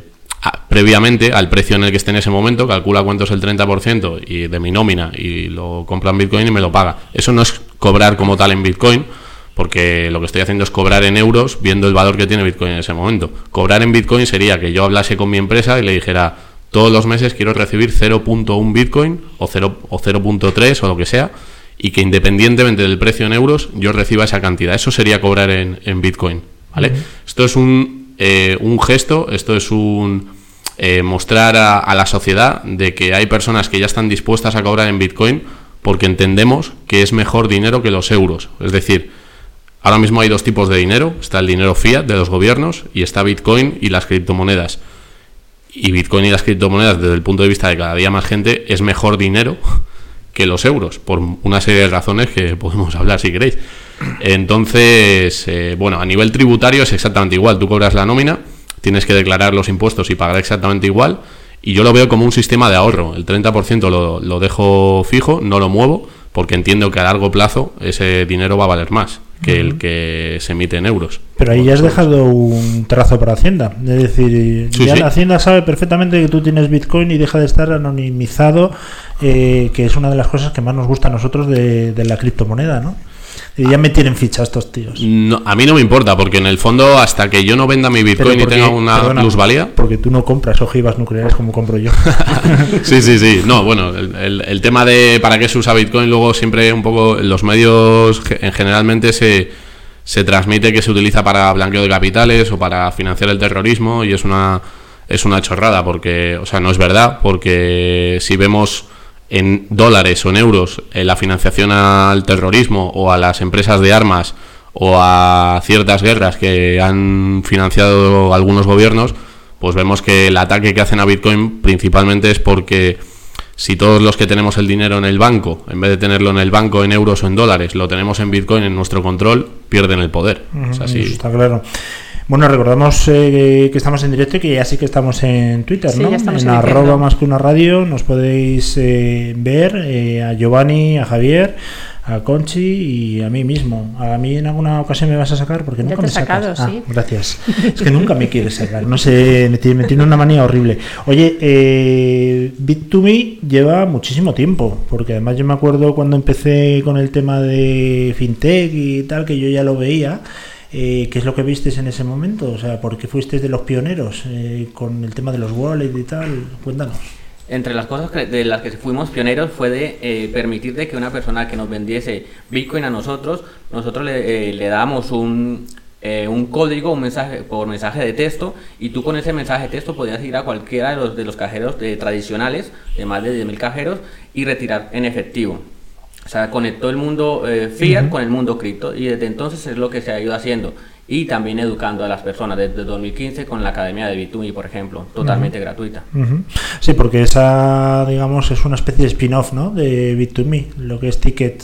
previamente al precio en el que esté en ese momento, calcula cuánto es el 30% y de mi nómina y lo compra en Bitcoin y me lo paga. Eso no es cobrar como tal en Bitcoin, porque lo que estoy haciendo es cobrar en euros viendo el valor que tiene Bitcoin en ese momento. Cobrar en Bitcoin sería que yo hablase con mi empresa y le dijera, todos los meses quiero recibir 0.1 Bitcoin o 0 o 0.3 o lo que sea, y que independientemente del precio en euros, yo reciba esa cantidad. Eso sería cobrar en, en Bitcoin. ¿vale? Esto es un, eh, un gesto, esto es un eh, mostrar a, a la sociedad de que hay personas que ya están dispuestas a cobrar en Bitcoin porque entendemos que es mejor dinero que los euros. Es decir, ahora mismo hay dos tipos de dinero. Está el dinero fiat de los gobiernos y está Bitcoin y las criptomonedas. Y Bitcoin y las criptomonedas, desde el punto de vista de cada día más gente, es mejor dinero <laughs> que los euros, por una serie de razones que podemos hablar si queréis. Entonces, eh, bueno, a nivel tributario es exactamente igual. Tú cobras la nómina, tienes que declarar los impuestos y pagar exactamente igual. Y yo lo veo como un sistema de ahorro. El 30% lo, lo dejo fijo, no lo muevo, porque entiendo que a largo plazo ese dinero va a valer más que el que se emite en euros. Pero ahí ya has dejado un trazo para Hacienda. Es decir, Sí, ya sí. la Hacienda sabe perfectamente que tú tienes Bitcoin y deja de estar anonimizado, eh, que es una de las cosas que más nos gusta a nosotros de, de la criptomoneda, ¿no? Y ya me tienen ficha estos tíos. No, a mí no me importa, porque en el fondo, hasta que yo no venda mi Bitcoin Pero y porque- tenga una perdona, plusvalía, Porque tú no compras ojivas nucleares como compro yo. <laughs> sí, sí, sí. No, bueno, el, el- el tema de para qué se usa Bitcoin, luego siempre un poco en los medios en generalmente se, se transmite que se utiliza para blanqueo de capitales o para financiar el terrorismo y es una es una chorrada porque, o sea, no es verdad, porque si vemos en dólares o en euros eh, la financiación al terrorismo o a las empresas de armas o a ciertas guerras que han financiado algunos gobiernos, pues vemos que el ataque que hacen a Bitcoin principalmente es porque si todos los que tenemos el dinero en el banco, en vez de tenerlo en el banco en euros o en dólares, lo tenemos en Bitcoin en nuestro control, pierden el poder. Eso está claro. Bueno, recordamos eh, que estamos en directo y que ya sí que estamos en Twitter, Sí, ¿no? ya en emitiendo. arroba más que una radio nos podéis eh, ver eh, a Giovanni, a Javier, a Conchi y a mí mismo. A mí en alguna ocasión me vas a sacar porque nunca me sacado, sacas. Ah, gracias. <laughs> Es que nunca me quieres sacar. No sé, me tiene, me tiene una manía horrible. Oye, eh, Bit2Me lleva muchísimo tiempo, porque además yo me acuerdo cuando empecé con el tema de fintech y tal, que yo ya lo veía. Eh, ¿Qué es lo que vistes en ese momento? O sea, ¿por qué fuiste de los pioneros eh, con el tema de los wallets y tal? Cuéntanos. Entre las cosas que- de las que fuimos pioneros fue de eh, permitir de que una persona que nos vendiese Bitcoin a nosotros, nosotros le, eh, le dábamos un, eh, un código, un mensaje por mensaje de texto, y tú con ese mensaje de texto podías ir a cualquiera de los, de los cajeros eh, tradicionales, de más de 10.000 cajeros, y retirar en efectivo. O sea, conectó el mundo eh, fiat Ujú. con el mundo cripto, y desde entonces es lo que se ha ido haciendo. Y también educando a las personas desde 2015 con la Academia de Bitumi, por ejemplo, totalmente gratuita. Ujú. Sí, porque esa, digamos, es una especie de spin-off, ¿no? De Bit2Me, lo que es Ticket.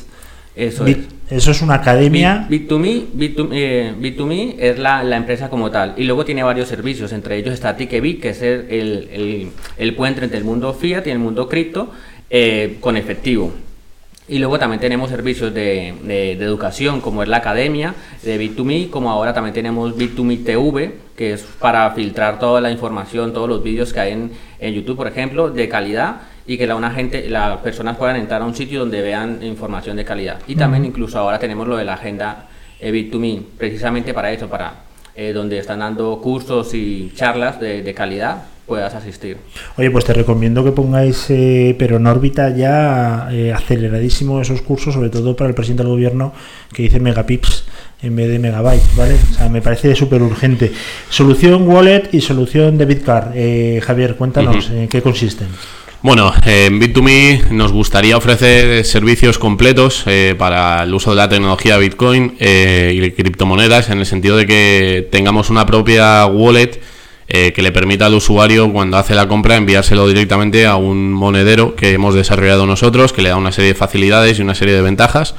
Eso Bit- Eso es una academia. Bit, Bit2Me, Bit2, eh, Bit2Me es la, la empresa como tal y luego tiene varios servicios, entre ellos está Ticketbit, que es el, el, el- el puente entre el mundo fiat y el mundo cripto eh, con efectivo. Y luego también tenemos servicios de, de- de educación, como es la academia de Bit2Me, como ahora también tenemos Bit2Me TV, que es para filtrar toda la información, todos los vídeos que hay en, en YouTube, por ejemplo, de calidad y que la, una gente, las personas puedan entrar a un sitio donde vean información de calidad. Y también incluso ahora tenemos lo de la agenda eh, Bit2Me, precisamente para eso, para eh, donde están dando cursos y charlas de, de calidad, puedas asistir. Oye, pues te recomiendo que pongáis, eh, pero en órbita ya eh, aceleradísimo esos cursos, sobre todo para el presidente del gobierno que dice megapips en vez de megabytes, ¿vale? O sea, me parece súper urgente. Solución wallet y solución debit card. Eh, Javier, cuéntanos en qué consisten. Bueno, en Bit2Me nos gustaría ofrecer servicios completos eh, para el uso de la tecnología Bitcoin eh, y criptomonedas en el sentido de que tengamos una propia wallet eh, que le permita al usuario cuando hace la compra enviárselo directamente a un monedero que hemos desarrollado nosotros, que le da una serie de facilidades y una serie de ventajas.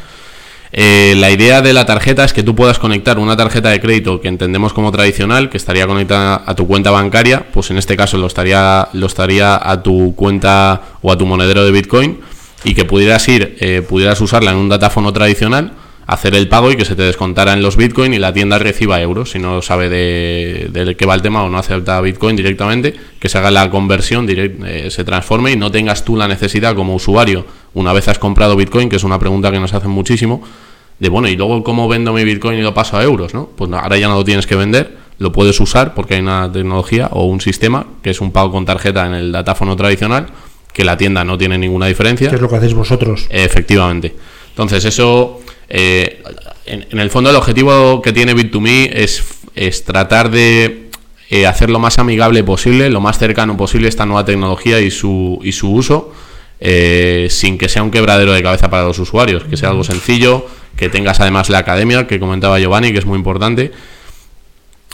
Eh, la idea de la tarjeta es que tú puedas conectar una tarjeta de crédito que entendemos como tradicional, que estaría conectada a tu cuenta bancaria, pues en este caso lo estaría, lo estaría a tu cuenta o a tu monedero de Bitcoin, y que pudieras ir, eh, pudieras usarla en un datáfono tradicional, hacer el pago y que se te descontara en los Bitcoin y la tienda reciba euros. Si no sabe de, de qué va el tema o no acepta Bitcoin directamente, que se haga la conversión, direct- eh, se transforme y no tengas tú la necesidad como usuario, una vez has comprado Bitcoin, que es una pregunta que nos hacen muchísimo, de bueno, y luego cómo vendo mi Bitcoin y lo paso a euros, ¿no? Pues ahora ya no lo tienes que vender, lo puedes usar porque hay una tecnología o un sistema que es un pago con tarjeta en el datáfono tradicional, que la tienda no tiene ninguna diferencia. ¿Qué es lo que hacéis vosotros? Efectivamente. Entonces, eso, eh, en, en el fondo, el objetivo que tiene Bit2Me es, es tratar de eh, hacer lo más amigable posible, lo más cercano posible esta nueva tecnología y su, y su uso, eh, sin que sea un quebradero de cabeza para los usuarios, que sea algo sencillo, que tengas además la academia que comentaba Giovanni, que es muy importante,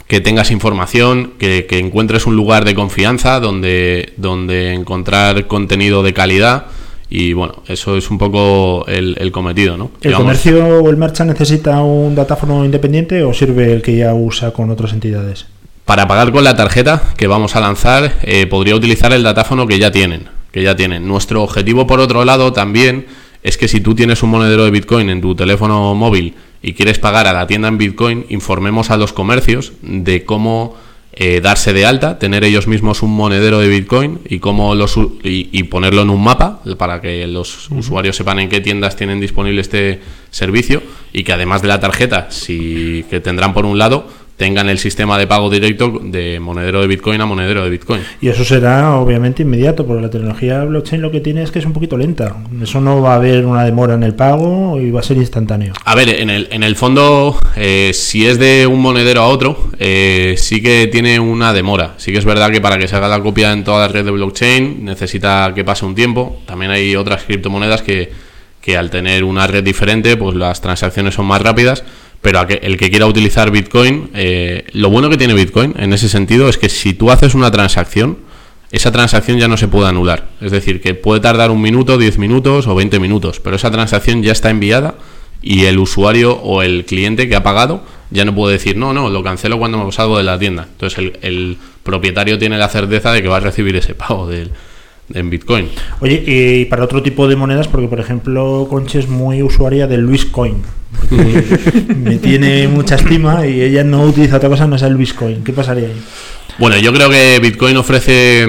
que tengas información, que, que encuentres un lugar de confianza donde, donde encontrar contenido de calidad. Y bueno, eso es un poco el, el cometido, ¿no? ¿El comercio o el merchant necesita un datáfono independiente o sirve el que ya usa con otras entidades? Para pagar con la tarjeta que vamos a lanzar, eh, podría utilizar el datáfono que ya tienen. Que ya tienen. Nuestro objetivo, por otro lado, también es que si tú tienes un monedero de Bitcoin en tu teléfono móvil y quieres pagar a la tienda en Bitcoin, informemos a los comercios de cómo eh, darse de alta, tener ellos mismos un monedero de Bitcoin y cómo los y, y ponerlo en un mapa para que los usuarios sepan en qué tiendas tienen disponible este servicio y que además de la tarjeta, si que tendrán por un lado, tengan el sistema de pago directo de monedero de Bitcoin a monedero de Bitcoin. Y eso será obviamente inmediato, porque la tecnología blockchain lo que tiene es que es un poquito lenta. Eso no va a haber una demora en el pago y va a ser instantáneo. A ver, en el, en el fondo, eh, si es de un monedero a otro, eh, sí que tiene una demora. Sí que es verdad que para que se haga la copia en toda la red de blockchain necesita que pase un tiempo. También hay otras criptomonedas que, que al tener una red diferente, pues las transacciones son más rápidas. Pero el que quiera utilizar Bitcoin, eh, lo bueno que tiene Bitcoin en ese sentido es que si tú haces una transacción, esa transacción ya no se puede anular. Es decir, que puede tardar un minuto, 10 minutos o 20 minutos, pero esa transacción ya está enviada y el usuario o el cliente que ha pagado ya no puede decir, no, no, lo cancelo cuando me salgo de la tienda. Entonces el, el propietario tiene la certeza de que va a recibir ese pago del, en Bitcoin. Oye, y para otro tipo de monedas, porque por ejemplo Conche es muy usuaria del Luis Coin. <laughs> me tiene mucha estima y ella no utiliza otra cosa no es el Luis Coin. ¿Qué pasaría ahí? Bueno, yo creo que Bitcoin ofrece...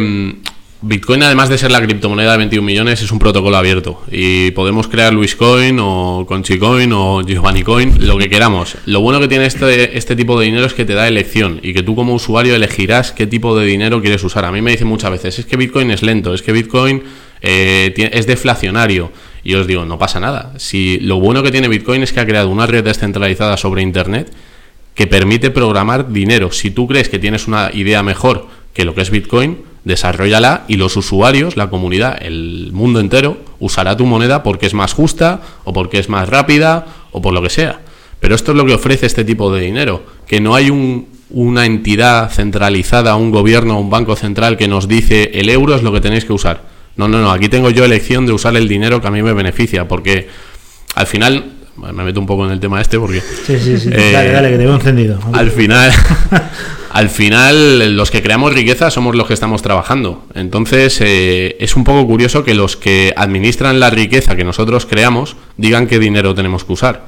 Bitcoin, además de ser la criptomoneda de 21 millones, es un protocolo abierto. Y podemos crear Luiscoin o Conchicoin o Giovanni Coin, lo que queramos. Lo bueno que tiene este, este tipo de dinero es que te da elección y que tú como usuario elegirás qué tipo de dinero quieres usar. A mí me dicen muchas veces, es que Bitcoin es lento, es que Bitcoin eh, es deflacionario. Y os digo, no pasa nada. Si lo bueno que tiene Bitcoin es que ha creado una red descentralizada sobre Internet que permite programar dinero. Si tú crees que tienes una idea mejor que lo que es Bitcoin, desarrollala y los usuarios, la comunidad, el mundo entero, usará tu moneda porque es más justa o porque es más rápida o por lo que sea. Pero esto es lo que ofrece este tipo de dinero, que no hay un- una entidad centralizada, un gobierno, un banco central que nos dice el euro es lo que tenéis que usar. No, no, no, aquí tengo yo elección de usar el dinero que a mí me beneficia, porque al final, me meto un poco en el tema este porque... Sí, sí, sí. eh, dale, dale, que te veo encendido. al final, <laughs> al final, los que creamos riqueza somos los que estamos trabajando. Entonces, eh, es un poco curioso que los que administran la riqueza que nosotros creamos digan qué dinero tenemos que usar.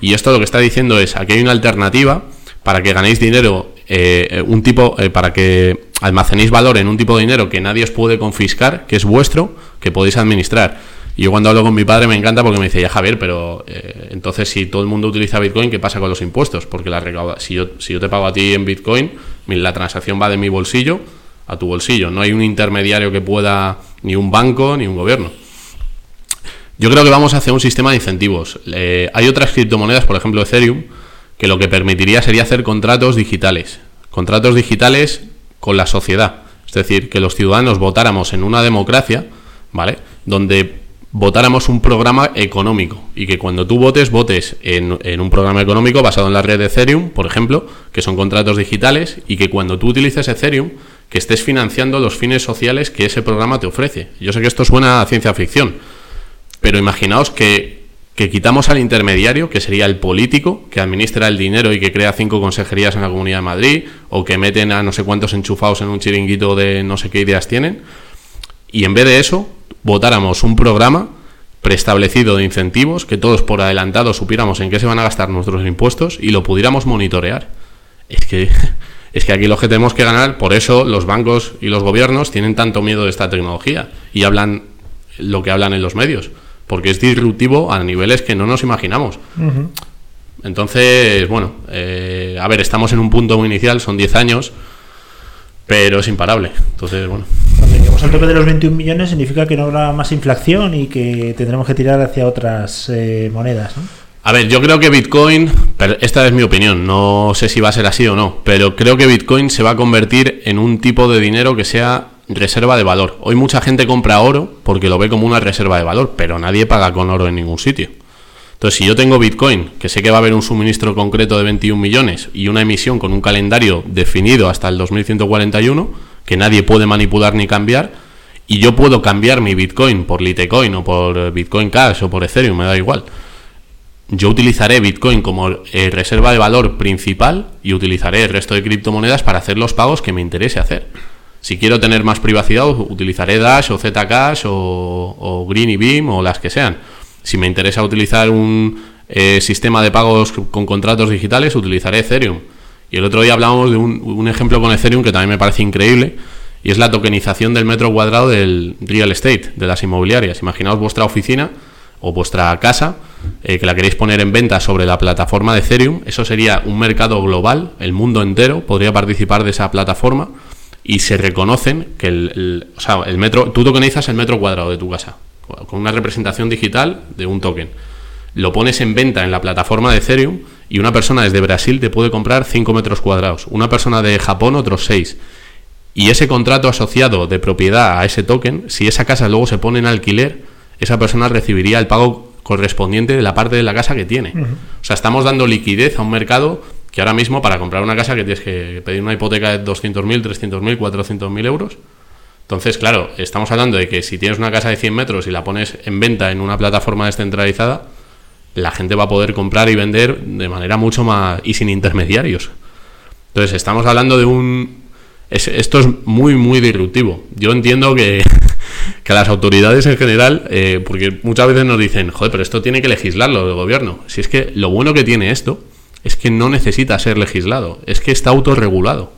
Y esto lo que está diciendo es, aquí hay una alternativa para que ganéis dinero, eh, un tipo, eh, para que almacenéis valor en un tipo de dinero que nadie os puede confiscar, que es vuestro, que podéis administrar. Y yo cuando hablo con mi padre me encanta porque me dice, ya Javier, pero eh, entonces si todo el mundo utiliza Bitcoin, ¿qué pasa con los impuestos? Porque la si yo, si yo te pago a ti en Bitcoin, la transacción va de mi bolsillo a tu bolsillo. No hay un intermediario que pueda, ni un banco, ni un gobierno. Yo creo que vamos hacia un sistema de incentivos. Eh, hay otras criptomonedas, por ejemplo Ethereum, que lo que permitiría sería hacer contratos digitales. Contratos digitales con la sociedad. Es decir, que los ciudadanos votáramos en una democracia, ¿vale? Donde votáramos un programa económico y que cuando tú votes, votes en, un programa económico basado en la red de Ethereum, por ejemplo, que son contratos digitales, y que cuando tú utilices Ethereum, que estés financiando los fines sociales que ese programa te ofrece. Yo sé que esto suena a ciencia ficción, pero imaginaos que, que quitamos al intermediario, que sería el político, que administra el dinero y que crea cinco consejerías en la Comunidad de Madrid, o que meten a no sé cuántos enchufados en un chiringuito de no sé qué ideas tienen, y en vez de eso, votáramos un programa preestablecido de incentivos, que todos por adelantado supiéramos en qué se van a gastar nuestros impuestos y lo pudiéramos monitorear. Es que, <laughs> es que aquí lo que tenemos que ganar, por eso los bancos y los gobiernos tienen tanto miedo de esta tecnología y hablan lo que hablan en los medios, porque es disruptivo a niveles que no nos imaginamos. Entonces, bueno, eh, a ver, estamos en un punto muy inicial, son 10 años, pero es imparable. Entonces, bueno. Cuando lleguemos al tope de los 21 millones significa que no habrá más inflación y que tendremos que tirar hacia otras eh, monedas, ¿no? A ver, yo creo que Bitcoin, pero esta es mi opinión, no sé si va a ser así o no, pero creo que Bitcoin se va a convertir en un tipo de dinero que sea reserva de valor. Hoy mucha gente compra oro porque lo ve como una reserva de valor, pero nadie paga con oro en ningún sitio. Entonces, si yo tengo Bitcoin, que sé que va a haber un suministro concreto de 21 millones y una emisión con un calendario definido hasta el 2141, que nadie puede manipular ni cambiar, y yo puedo cambiar mi Bitcoin por Litecoin o por Bitcoin Cash o por Ethereum, me da igual. Yo utilizaré Bitcoin como eh, reserva de valor principal y utilizaré el resto de criptomonedas para hacer los pagos que me interese hacer. Si quiero tener más privacidad, utilizaré Dash o Zcash o, o Green Beam o las que sean. Si me interesa utilizar un eh, sistema de pagos con contratos digitales, utilizaré Ethereum. Y el otro día hablábamos de un, ejemplo con Ethereum que también me parece increíble, y es la tokenización del metro cuadrado del real estate, de las inmobiliarias. Imaginaos vuestra oficina o vuestra casa eh, que la queréis poner en venta sobre la plataforma de Ethereum. Eso sería un mercado global, el mundo entero podría participar de esa plataforma y se reconocen que el, el- o sea, el metro, tú tokenizas el metro cuadrado de tu casa con una representación digital de un token. Lo pones en venta en la plataforma de Ethereum y una persona desde Brasil te puede comprar 5 metros cuadrados, una persona de Japón otros 6. Y ese contrato asociado de propiedad a ese token, si esa casa luego se pone en alquiler, esa persona recibiría el pago correspondiente de la parte de la casa que tiene. O sea, estamos dando liquidez a un mercado que ahora mismo para comprar una casa que tienes que pedir una hipoteca de 200.000, 300.000, 400.000 euros. Entonces, claro, estamos hablando de que si tienes una casa de 100 metros y la pones en venta en una plataforma descentralizada, la gente va a poder comprar y vender de manera mucho más y sin intermediarios. Entonces, estamos hablando de un... es- esto es muy, muy disruptivo. Yo entiendo que, <laughs> que las autoridades en general, eh, porque muchas veces nos dicen, joder, pero esto tiene que legislarlo el gobierno. Si es que lo bueno que tiene esto es que no necesita ser legislado, es que está autorregulado.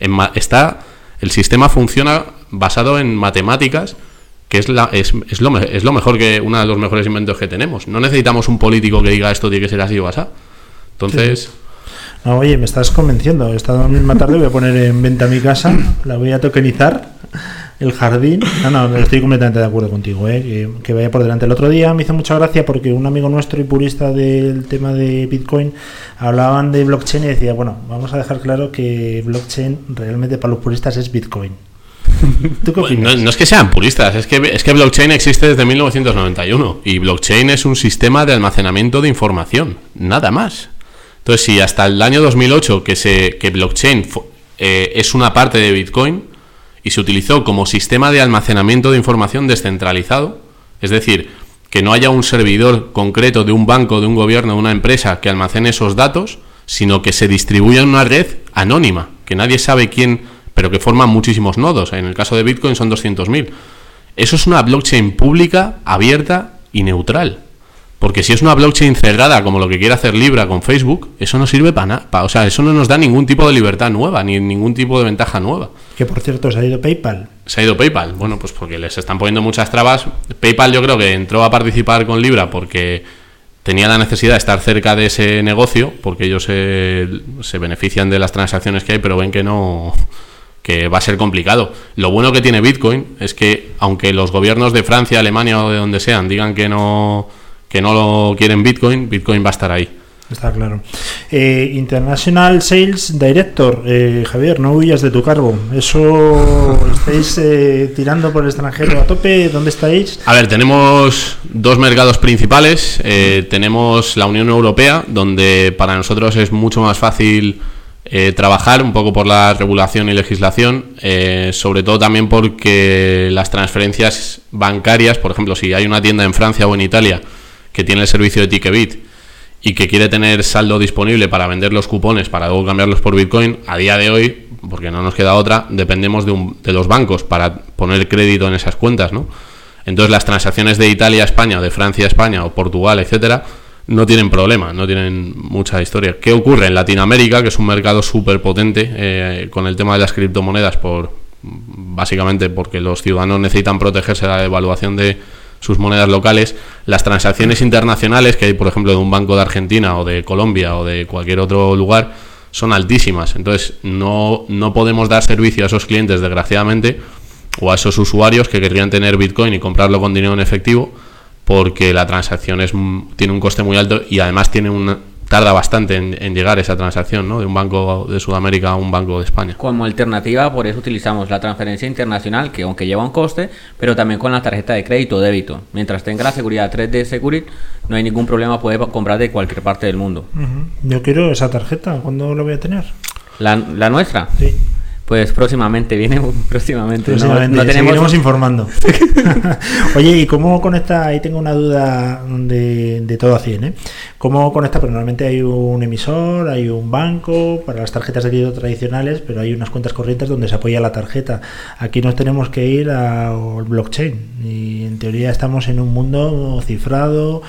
En está, el sistema funciona basado en matemáticas, que es, la, es, es lo, es lo mejor que, uno de los mejores inventos que tenemos. No necesitamos un político que diga esto tiene que ser así o así. Entonces... No, oye, me estás convenciendo. Esta misma tarde voy a poner en venta mi casa, la voy a tokenizar, el jardín. No, no, estoy completamente de acuerdo contigo, ¿eh? que, que vaya por delante. El otro día me hizo mucha gracia porque un amigo nuestro y purista del tema de Bitcoin hablaban de blockchain y decía, bueno, vamos a dejar claro que blockchain realmente para los puristas es Bitcoin. <laughs> ¿Tú qué Bueno, opinas? no, no es que sean puristas, es que, es que blockchain existe desde 1991 y blockchain es un sistema de almacenamiento de información, nada más. Entonces, si hasta el año 2008 que, se, que blockchain eh, es una parte de Bitcoin y se utilizó como sistema de almacenamiento de información descentralizado, es decir, que no haya un servidor concreto de un banco, de un gobierno, de una empresa que almacene esos datos, sino que se distribuya en una red anónima, que nadie sabe quién, pero que forma muchísimos nodos. En el caso de Bitcoin son 200.000. Eso es una blockchain pública, abierta y neutral. Porque si es una blockchain cerrada como lo que quiere hacer Libra con Facebook, eso no sirve para nada. O sea, eso no nos da ningún tipo de libertad nueva, ni ningún tipo de ventaja nueva. Que por cierto, se ha ido PayPal. Se ha ido PayPal. Bueno, pues porque les están poniendo muchas trabas. PayPal yo creo que entró a participar con Libra porque tenía la necesidad de estar cerca de ese negocio, porque ellos se, se benefician de las transacciones que hay, pero ven que no que va a ser complicado. Lo bueno que tiene Bitcoin es que aunque los gobiernos de Francia, Alemania o de donde sean digan que no que no lo quieren Bitcoin, Bitcoin va a estar ahí. Está claro. Eh, International Sales Director, eh, Javier, no huyas de tu cargo. ¿Eso <laughs> estáis eh, tirando por el extranjero a tope? ¿Dónde estáis? A ver, tenemos dos mercados principales. Tenemos la Unión Europea, donde para nosotros es mucho más fácil eh, trabajar, un poco por la regulación y legislación, eh, sobre todo también porque las transferencias bancarias, por ejemplo, si hay una tienda en Francia o en Italia que tiene el servicio de Ticketbit y que quiere tener saldo disponible para vender los cupones para luego cambiarlos por Bitcoin, a día de hoy, porque no nos queda otra, dependemos de, un- de los bancos para poner crédito en esas cuentas, ¿no? Entonces las transacciones de Italia a España, de Francia a España, o Portugal, etcétera, no tienen problema, no tienen mucha historia. ¿Qué ocurre en Latinoamérica, que es un mercado súper potente eh, con el tema de las criptomonedas, por básicamente porque los ciudadanos necesitan protegerse de la devaluación de sus monedas locales, las transacciones internacionales que hay, por ejemplo, de un banco de Argentina o de Colombia o de cualquier otro lugar, son altísimas. Entonces, no, no podemos dar servicio a esos clientes, desgraciadamente, o a esos usuarios que querrían tener Bitcoin y comprarlo con dinero en efectivo, porque la transacción es, tiene un coste muy alto y además tiene una, tarda bastante en, en llegar esa transacción, ¿no? De un banco de Sudamérica a un banco de España. Como alternativa, por eso utilizamos la transferencia internacional, que aunque lleva un coste, pero también con la tarjeta de crédito o débito. Mientras tenga la seguridad 3D Security, no hay ningún problema, puede comprar de cualquier parte del mundo. Yo quiero esa tarjeta. ¿Cuándo lo voy a tener? La, la nuestra, Sí. Pues próximamente, viene <laughs> próximamente. No- Próximamente, no, tenemos seguiremos informando. <laughs> <laughs> Oye, ¿y cómo conecta? Ahí tengo una duda de, de todo a 100, ¿eh? ¿Cómo conecta? Pero normalmente hay un emisor, hay un banco para las tarjetas de crédito tradicionales, pero hay unas cuentas corrientes donde se apoya la tarjeta. Aquí nos tenemos que ir al blockchain y en teoría estamos en un mundo cifrado.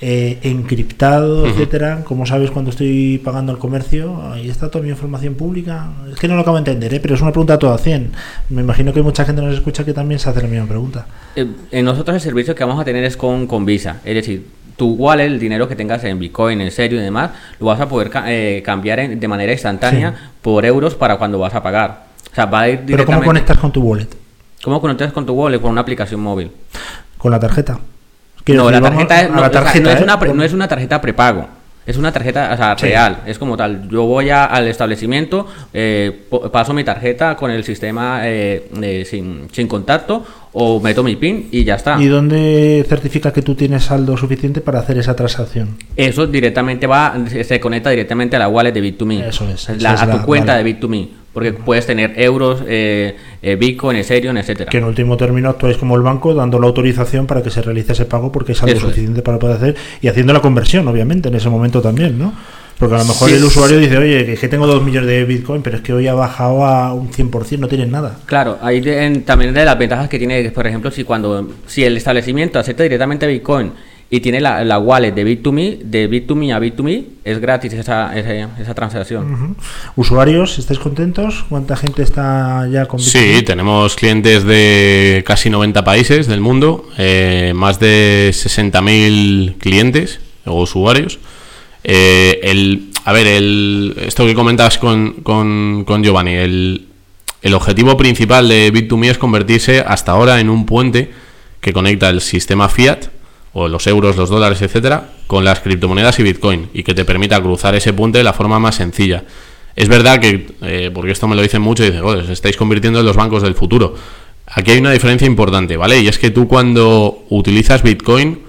Eh, encriptado, etcétera. ¿Cómo sabes cuando estoy pagando el comercio? Ahí está toda mi información pública. Es que no lo acabo de entender, ¿eh? pero es una pregunta a todo a 100. Me imagino que mucha gente nos escucha que también se hace la misma pregunta. Eh, en nosotros el servicio que vamos a tener es con, con Visa, es decir, tu wallet, el dinero que tengas en Bitcoin, en serio y demás, lo vas a poder eh, cambiar en- de manera instantánea Sí. por euros para cuando vas a pagar. O sea, va a ir Pero ¿cómo conectas con tu wallet? ¿Cómo conectas con tu wallet? Con una aplicación móvil. Con la tarjeta. Quiero no, decir, la tarjeta, no, la o sea, tarjeta, no es ¿eh? una pre- no es una tarjeta prepago. Es una tarjeta o sea, Sí. real, es como tal. Yo voy a- al establecimiento, eh, paso mi tarjeta con el sistema eh, sin, sin contacto o meto mi PIN y ya está. ¿Y dónde certifica que tú tienes saldo suficiente para hacer esa transacción? Eso directamente va, se, conecta directamente a la wallet de Bit2Me. Eso es, La- a tu la- cuenta vale. de Bit2Me. Porque puedes tener euros, eh, eh, Bitcoin, Ethereum, etcétera. Que en último término actuáis como el banco dando la autorización para que se realice ese pago porque es algo Eso es. suficiente para poder hacer y haciendo la conversión, obviamente, en ese momento también, ¿no? Porque a lo mejor Sí. el usuario dice, oye, que tengo dos millones de Bitcoin, pero es que hoy ha bajado a un 100%, no tienes nada. Claro, ahí de- en- también de las ventajas que tiene, por ejemplo, si cuando si el establecimiento acepta directamente Bitcoin y tiene la, la wallet de Bit2Me, de Bit2Me a Bit2Me, es gratis esa, esa, esa transacción. Ujú. Usuarios, ¿estáis contentos? ¿Cuánta gente está ya con Sí, Bitcoin? tenemos clientes de casi 90 países del mundo, eh, más de 60.000 clientes o usuarios. Eh, el, a ver, el, esto que comentabas con, con, con Giovanni, el, el objetivo principal de Bit2Me es convertirse hasta ahora en un puente que conecta el sistema fiat, o los euros, los dólares, etcétera, con las criptomonedas y Bitcoin, y que te permita cruzar ese puente de la forma más sencilla. Es verdad que, eh, porque esto me lo dicen mucho, dicen, os estáis convirtiendo en los bancos del futuro. Aquí hay una diferencia importante, ¿vale? Y es que tú cuando utilizas Bitcoin,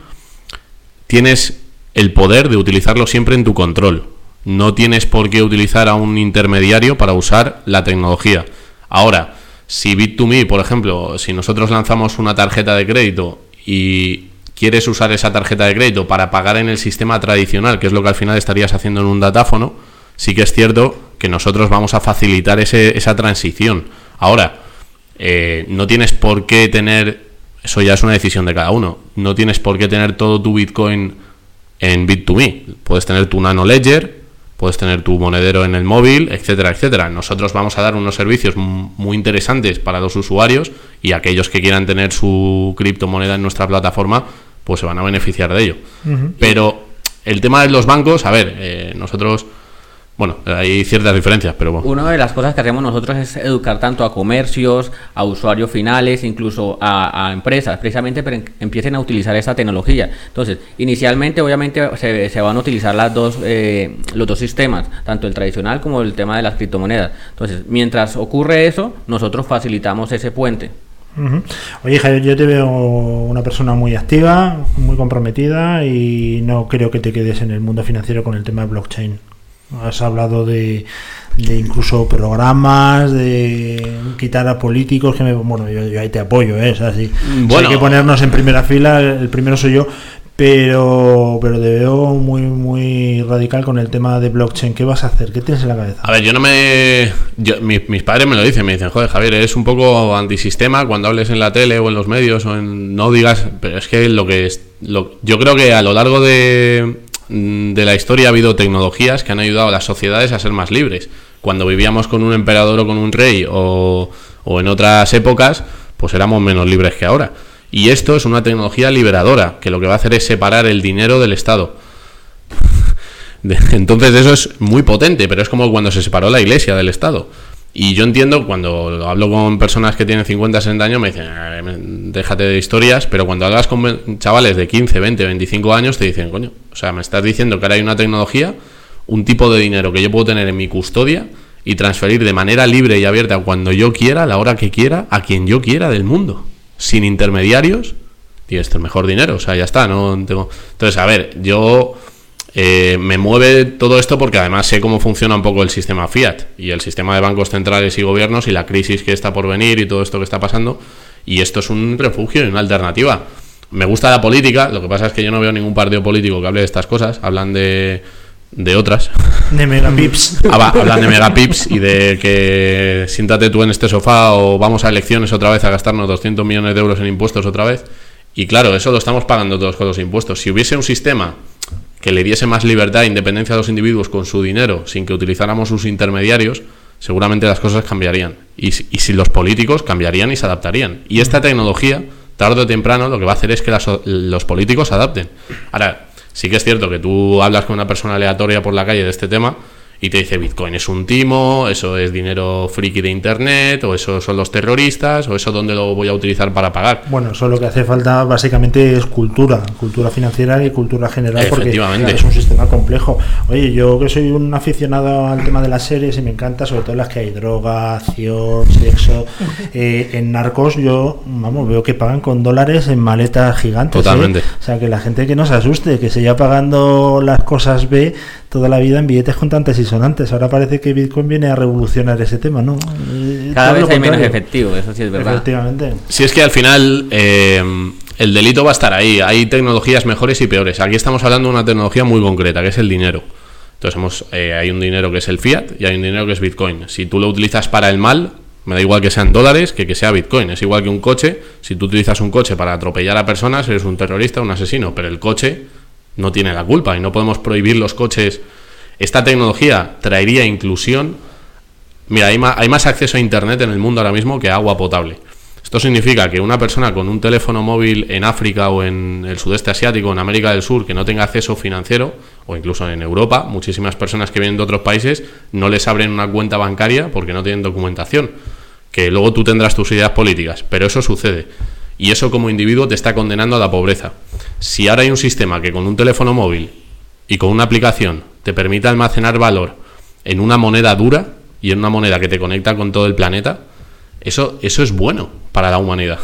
tienes el poder de utilizarlo siempre en tu control. No tienes por qué utilizar a un intermediario para usar la tecnología. Ahora, si Bit2Me, por ejemplo, si nosotros lanzamos una tarjeta de crédito y quieres usar esa tarjeta de crédito para pagar en el sistema tradicional, que es lo que al final estarías haciendo en un datáfono, sí que es cierto que nosotros vamos a facilitar ese- esa transición. Ahora, eh, no tienes por qué tener, eso ya es una decisión de cada uno, no tienes por qué tener todo tu Bitcoin en Bit2Me. Puedes tener tu Nano Ledger, puedes tener tu monedero en el móvil, etcétera, etcétera. Nosotros vamos a dar unos servicios muy interesantes para los usuarios y aquellos que quieran tener su criptomoneda en nuestra plataforma, pues se van a beneficiar de ello. Pero el tema de los bancos, a ver, eh, nosotros, bueno, hay ciertas diferencias, pero bueno. Una de las cosas que hacemos nosotros es educar tanto a comercios, a usuarios finales, incluso a, a empresas, precisamente para que empiecen a utilizar esta tecnología. Entonces, inicialmente, obviamente, se, se van a utilizar las dos, eh, los dos sistemas, tanto el tradicional como el tema de las criptomonedas. Entonces, mientras ocurre eso, nosotros facilitamos ese puente. Ujú. Oye, Javier, yo te veo una persona muy activa, muy comprometida y no creo que te quedes en el mundo financiero con el tema de blockchain. Has hablado de, de incluso programas, de quitar a políticos, que me, bueno, yo, yo ahí te apoyo, ¿eh? es así. Bueno. hay que ponernos en primera fila, el primero soy yo, pero, pero te veo muy, muy radical con el tema de blockchain. ¿Qué vas a hacer? ¿Qué tienes en la cabeza? A ver, yo no me. yo- mi- mis padres me lo dicen, me dicen, joder, Javier, eres un poco antisistema cuando hables en la tele o en los medios o en. No digas. Pero es que lo que es. Lo, yo creo que a lo largo de, de la historia ha habido tecnologías que han ayudado a las sociedades a ser más libres. Cuando vivíamos con un emperador o con un rey o, o en otras épocas, pues éramos menos libres que ahora. Y esto es una tecnología liberadora, que lo que va a hacer es separar el dinero del Estado. <laughs> Entonces eso es muy potente, pero es como cuando se separó la iglesia del Estado. Y yo entiendo, cuando hablo con personas que tienen 50, 60 años, me dicen, "Ah, me- déjate de historias, pero cuando hablas con chavales de 15, 20, 25 años, te dicen, coño, o sea, me estás diciendo que ahora hay una tecnología, un tipo de dinero que yo puedo tener en mi custodia y transferir de manera libre y abierta cuando yo quiera, a la hora que quiera, a quien yo quiera del mundo, sin intermediarios, y esto es el mejor dinero, o sea, ya está, no tengo... Entonces, a ver, yo eh, me mueve todo esto porque además sé cómo funciona un poco el sistema fiat y el sistema de bancos centrales y gobiernos y la crisis que está por venir y todo esto que está pasando. Y esto es un refugio y una alternativa. Me gusta la política, lo que pasa es que yo no veo ningún partido político que hable de estas cosas, hablan de, de otras. <laughs> De megapips. Habla- hablan de megapips y de que siéntate tú en este sofá o vamos a elecciones otra vez a gastarnos 200 millones de euros en impuestos otra vez. Y claro, eso lo estamos pagando todos con los impuestos. Si hubiese un sistema que le diese más libertad e independencia a los individuos con su dinero sin que utilizáramos sus intermediarios, seguramente las cosas cambiarían. Y, y si los políticos cambiarían y se adaptarían. Y esta tecnología, tarde o temprano, lo que va a hacer es que las- los políticos se adapten. Ahora, sí que es cierto que tú hablas con una persona aleatoria por la calle de este tema y te dice Bitcoin es un timo, eso es dinero friki de internet, o eso son los terroristas, o eso dónde lo voy a utilizar para pagar. Bueno, eso lo que hace falta básicamente es cultura, cultura financiera y cultura general, porque Efectivamente. es un sistema complejo. Oye, yo que soy un aficionado al tema de las series y me encanta, sobre todo las que hay droga, acción, sexo. <laughs> eh, en Narcos yo, vamos, veo que pagan con dólares en maletas gigantes. ¿eh? Totalmente. O sea, que la gente que no se asuste, que se ya pagando las cosas B toda la vida en billetes contantes y sonantes. Ahora parece que Bitcoin viene a revolucionar ese tema, ¿no? Eh, Cada todo vez lo hay menos efectivo, eso sí es verdad. Efectivamente. Si es que al final eh, el delito va a estar ahí, hay tecnologías mejores y peores. Aquí estamos hablando de una tecnología muy concreta, que es el dinero. Entonces hemos, eh, hay un dinero que es el fiat y hay un dinero que es Bitcoin. Si tú lo utilizas para el mal, me da igual que sean dólares que que sea Bitcoin. Es igual que un coche. Si tú utilizas un coche para atropellar a personas, eres un terrorista, un asesino. Pero el coche no tiene la culpa y no podemos prohibir los coches. Esta tecnología traería inclusión. Mira, hay ma- hay más acceso a Internet en el mundo ahora mismo que agua potable. Esto significa que una persona con un teléfono móvil en África o en el sudeste asiático, en América del Sur, que no tenga acceso financiero, o incluso en Europa, muchísimas personas que vienen de otros países no les abren una cuenta bancaria porque no tienen documentación. Que luego tú tendrás tus ideas políticas, pero eso sucede. Y eso como individuo te está condenando a la pobreza. Si ahora hay un sistema que con un teléfono móvil y con una aplicación te permite almacenar valor en una moneda dura y en una moneda que te conecta con todo el planeta, eso, eso es bueno para la humanidad.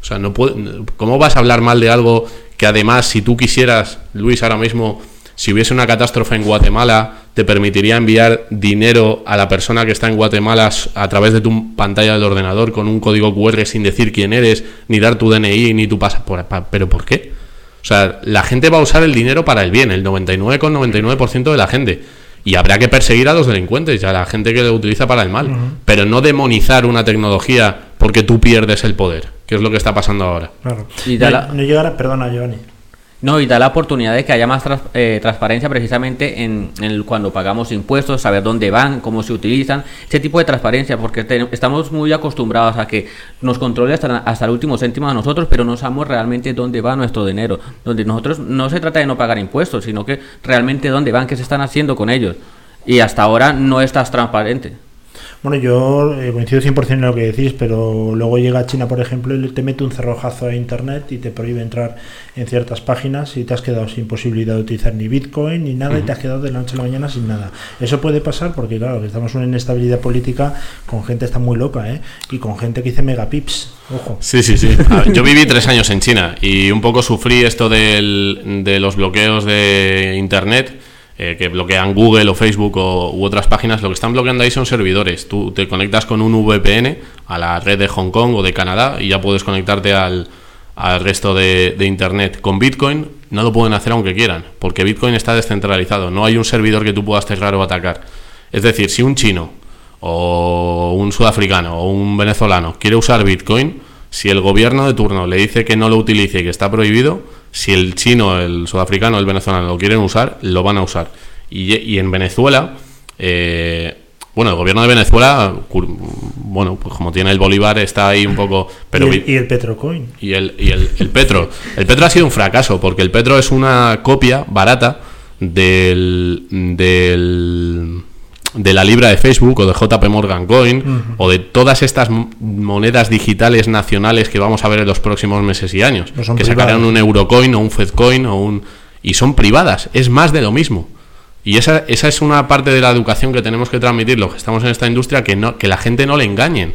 O sea, no puede, ¿cómo vas a hablar mal de algo que además, si tú quisieras, Luis, ahora mismo, si hubiese una catástrofe en Guatemala, te permitiría enviar dinero a la persona que está en Guatemala a través de tu pantalla del ordenador con un código QR sin decir quién eres, ni dar tu DNI, ni tu pasaporte? Pa- ¿Pero por qué? O sea, la gente va a usar el dinero para el bien, el 99,99% de la gente. Y habrá que perseguir a los delincuentes y a la gente que lo utiliza para el mal. Pero no demonizar una tecnología porque tú pierdes el poder, que es lo que está pasando ahora. Claro. Y no, la- no llegará, perdona, Giovanni. No, y da la oportunidad de que haya más eh, transparencia precisamente en, en cuando pagamos impuestos, saber dónde van, cómo se utilizan, ese tipo de transparencia, porque estamos muy acostumbrados a que nos controle hasta, hasta el último céntimo a nosotros, pero no sabemos realmente dónde va nuestro dinero. Donde nosotros no se trata de no pagar impuestos, sino que realmente dónde van, qué se están haciendo con ellos. Y hasta ahora no estás transparente. Bueno, yo eh, coincido 100% en lo que decís, pero luego llega China, por ejemplo, y te mete un cerrojazo a Internet y te prohíbe entrar en ciertas páginas y te has quedado sin posibilidad de utilizar ni Bitcoin ni nada y te has quedado de la noche a la mañana sin nada. Eso puede pasar porque, claro, que estamos en una inestabilidad política con gente está muy loca, ¿eh? Y con gente que dice megapips. Ojo. Sí, sí, sí. A ver, Yo viví tres años en China y un poco sufrí esto del- de los bloqueos de Internet, eh, que bloquean Google o Facebook o, u otras páginas. Lo que están bloqueando ahí son servidores. Tú te conectas con un VPN a la red de Hong Kong o de Canadá y ya puedes conectarte al, al resto de, de Internet. Con Bitcoin no lo pueden hacer aunque quieran, porque Bitcoin está descentralizado. No hay un servidor que tú puedas cerrar o atacar. Es decir, si un chino o un sudafricano o un venezolano quiere usar Bitcoin, si el gobierno de turno le dice que no lo utilice y que está prohibido, si el chino, el sudafricano, el venezolano lo quieren usar, lo van a usar. Y, y en Venezuela, eh, bueno, el gobierno de Venezuela, bueno, pues como tiene el Bolívar, está ahí un poco... Pero y, el, y el Petrocoin. y el, y el, el Petro. El Petro ha sido un fracaso, porque el Petro es una copia barata del, del de la libra de Facebook o de JP Morgan Coin o de todas estas monedas digitales nacionales que vamos a ver en los próximos meses y años. Pues que privadas. sacarán un Eurocoin o un Fedcoin o un... Y son privadas, es más de lo mismo. Y esa, esa es una parte de la educación que tenemos que transmitir, los que estamos en esta industria, que, no, que la gente no le engañen.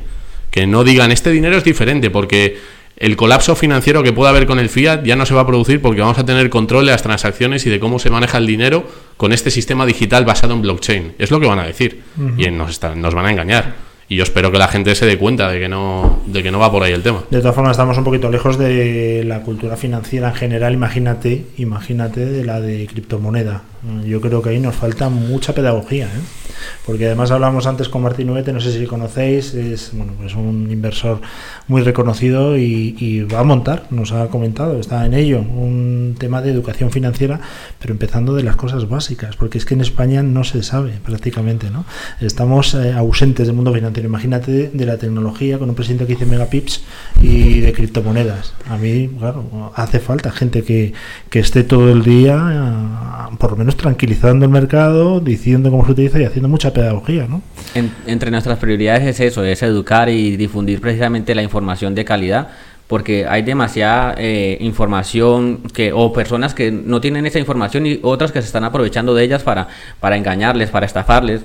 Que no digan, este dinero es diferente, porque el colapso financiero que pueda haber con el fiat ya no se va a producir porque vamos a tener control de las transacciones y de cómo se maneja el dinero con este sistema digital basado en blockchain. Es lo que van a decir. Y nos, están- nos van a engañar. Y yo espero que la gente se dé cuenta de que no, de que no va por ahí el tema. De todas formas, estamos un poquito lejos de la cultura financiera en general. Imagínate, imagínate de la de criptomoneda. Yo creo que ahí nos falta mucha pedagogía, ¿eh? Porque además hablamos antes con Martín Uete, no sé si conocéis, es bueno, pues un inversor muy reconocido y, y va a montar, nos ha comentado, está en ello, un tema de educación financiera, pero empezando de las cosas básicas, porque es que en España no se sabe prácticamente, ¿no? Estamos eh, ausentes del mundo financiero. Imagínate de la tecnología con un presidente que dice megapips y de criptomonedas. A mí, claro, hace falta gente que, que esté todo el día, eh, por lo menos tranquilizando el mercado, diciendo cómo se utiliza y haciendo mucha pedagogía, ¿no? En- entre nuestras prioridades es eso, es educar y difundir precisamente la información de calidad, porque hay demasiada eh, información que o personas que no tienen esa información y otras que se están aprovechando de ellas para, para engañarles, para estafarles.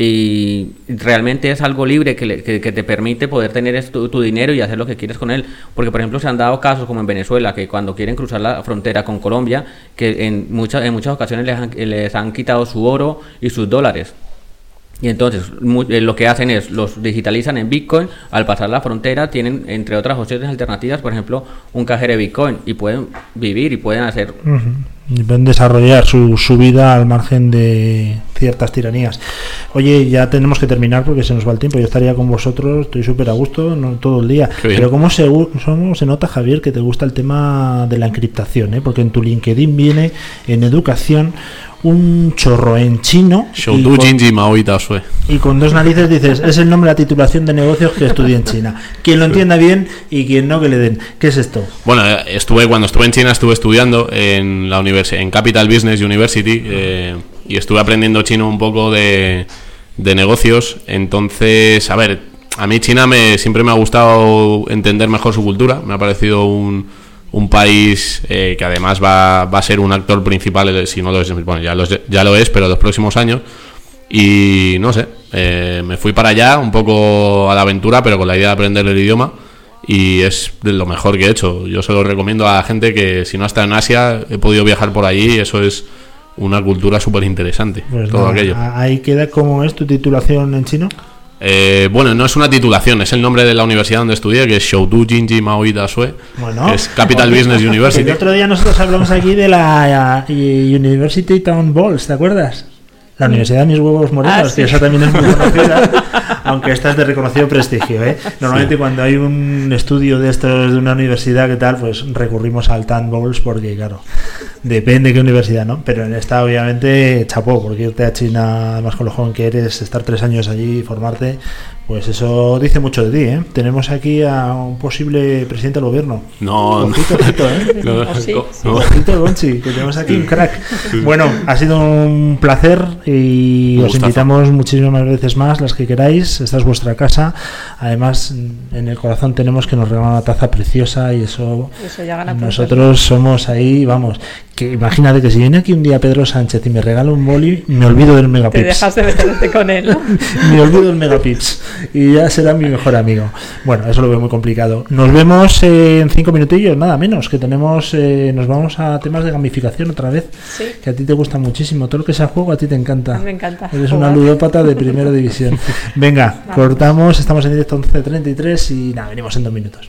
Y realmente es algo libre que, le- que- que te permite poder tener tu, dinero y hacer lo que quieres con él. Porque, por ejemplo, se han dado casos como en Venezuela, que cuando quieren cruzar la frontera con Colombia, que en, muchas en muchas ocasiones les han, les han quitado su oro y sus dólares. Y entonces eh, lo que hacen es los digitalizan en Bitcoin, al pasar la frontera tienen entre otras opciones alternativas, por ejemplo, un cajero de Bitcoin y pueden vivir y pueden hacer pueden desarrollar su, su vida al margen de ciertas tiranías. Oye, ya tenemos que terminar porque se nos va el tiempo. Yo estaría con vosotros, estoy súper a gusto no, todo el día. Pero ¿cómo se, cómo se nota, Javier, que te gusta el tema de la encriptación? eh? Porque en tu LinkedIn viene en educación un chorro en chino y con, y con dos narices dices, es el nombre de la titulación de negocios que estudié en China. Quien lo entienda bien y quien no, que le den. ¿Qué es esto? Bueno, estuve cuando estuve en China estuve estudiando en la universi- en Capital Business University eh, y estuve aprendiendo chino un poco de, de negocios. Entonces, a ver, a mí China me siempre me ha gustado entender mejor su cultura. Me ha parecido un, un país eh, que además va, va a ser un actor principal, eh, si no lo es, bueno, ya lo es, ya lo es, pero en los próximos años. Y no sé, eh, me fui para allá un poco a la aventura, pero con la idea de aprender el idioma. Y es de lo mejor que he hecho. Yo se lo recomiendo a la gente que si no está en Asia, he podido viajar por allí y eso es una cultura súper interesante. Pues todo nada, aquello. Ahí queda cómo es tu titulación en chino. Eh, bueno, no es una titulación, es el nombre de la universidad donde estudié, que es Shoudu Jinji Maoida Sue, Bueno, que es Capital Business <laughs> El University. otro día nosotros hablamos aquí de la eh, University Town Balls, ¿te acuerdas? La Universidad de Mis Huevos Morenos, Ah, sí. que esa también es muy <laughs> conocida, aunque esta es de reconocido prestigio. ¿eh? Normalmente cuando hay un estudio de estos de una universidad, ¿qué tal? Pues recurrimos al TAN Bowls porque, claro, depende qué universidad, ¿no? Pero en esta, obviamente, chapó, porque irte a China, además con lo joven que eres, estar tres años allí y formarte, pues eso dice mucho de ti, ¿eh? Tenemos aquí a un posible presidente del gobierno. No, no. Ojito, ojito, ¿eh? <laughs> No, no, sí. no. Ojito, Gonchi, que tenemos aquí un crack. Bueno, ha sido un placer y os invitamos muchísimas veces más, las que queráis. Esta es vuestra casa. Además, en el corazón tenemos que nos regalan una taza preciosa y eso, Eso ya gana nosotros somos ahí, vamos. Que imagínate que si viene aquí un día Pedro Sánchez y me regala un boli, me olvido del Te Megapips. dejas de meterte con él. <laughs> me olvido del Megapips y ya será mi mejor amigo. Bueno, eso lo veo muy complicado. Nos vemos eh, en cinco minutillos, nada menos, que tenemos, eh, nos vamos a temas de gamificación otra vez, Sí. que a ti te gusta muchísimo. Todo lo que sea juego a ti te encanta. Me encanta Eres jugar. una ludópata de primera <laughs> división. Venga, cortamos, estamos en directo 11.33 y nada, venimos en dos minutos.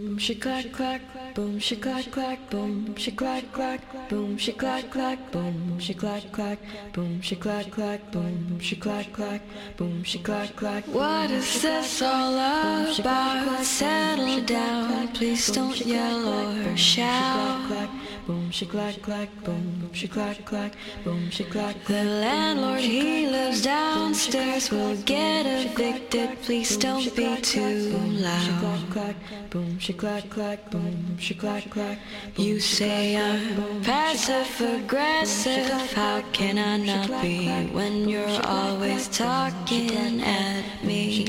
boom, she clack clack boom, she clack clack boom, she clack clack boom, she clack clack boom, she clack clack boom, she clack clack boom, she clack clack boom, she clack clack. What is this all about? Settle down, please don't yell or shout. Boom, she clack clack, boom, she clack clack, boom, she clack. The landlord he lives downstairs will get evicted. Please don't be too loud. Boom, she clack clack, boom, she clack clack. You say I'm passive aggressive. How can I not be when you're always talking at me? She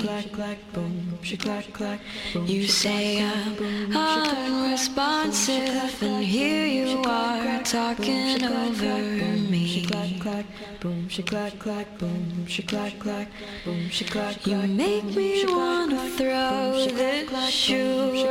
clack clack, You say I'm unresponsive, and here you are talking over me. She clack clack, boom, she clack clack, boom, she clack clack, boom, she clack You make me wanna throw this shoe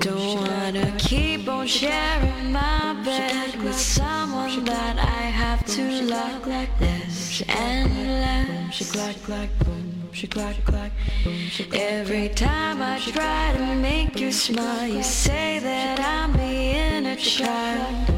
Don't wanna keep on sharing my bed with someone that I have to love less and less. She clack clack, boom, she clack clack, boom, she clack. Every time I try to make you smile, you say that I'm being a child.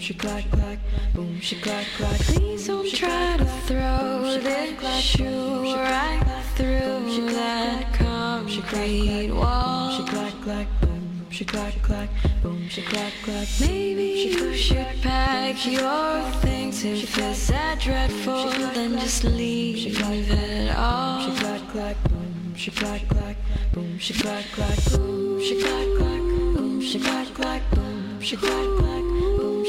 shaklack clack, boom shaklack clack. Please don't try to throw this shoe right through that concrete wall. Shaklack clack, boom shaklack clack, boom shaklack clack. Maybe you should pack your things if it's that dreadful, then just leave it all. Shaklack clack, boom shaklack clack, boom shaklack clack, boom shaklack clack, boom shaklack clack, boom shaklack clack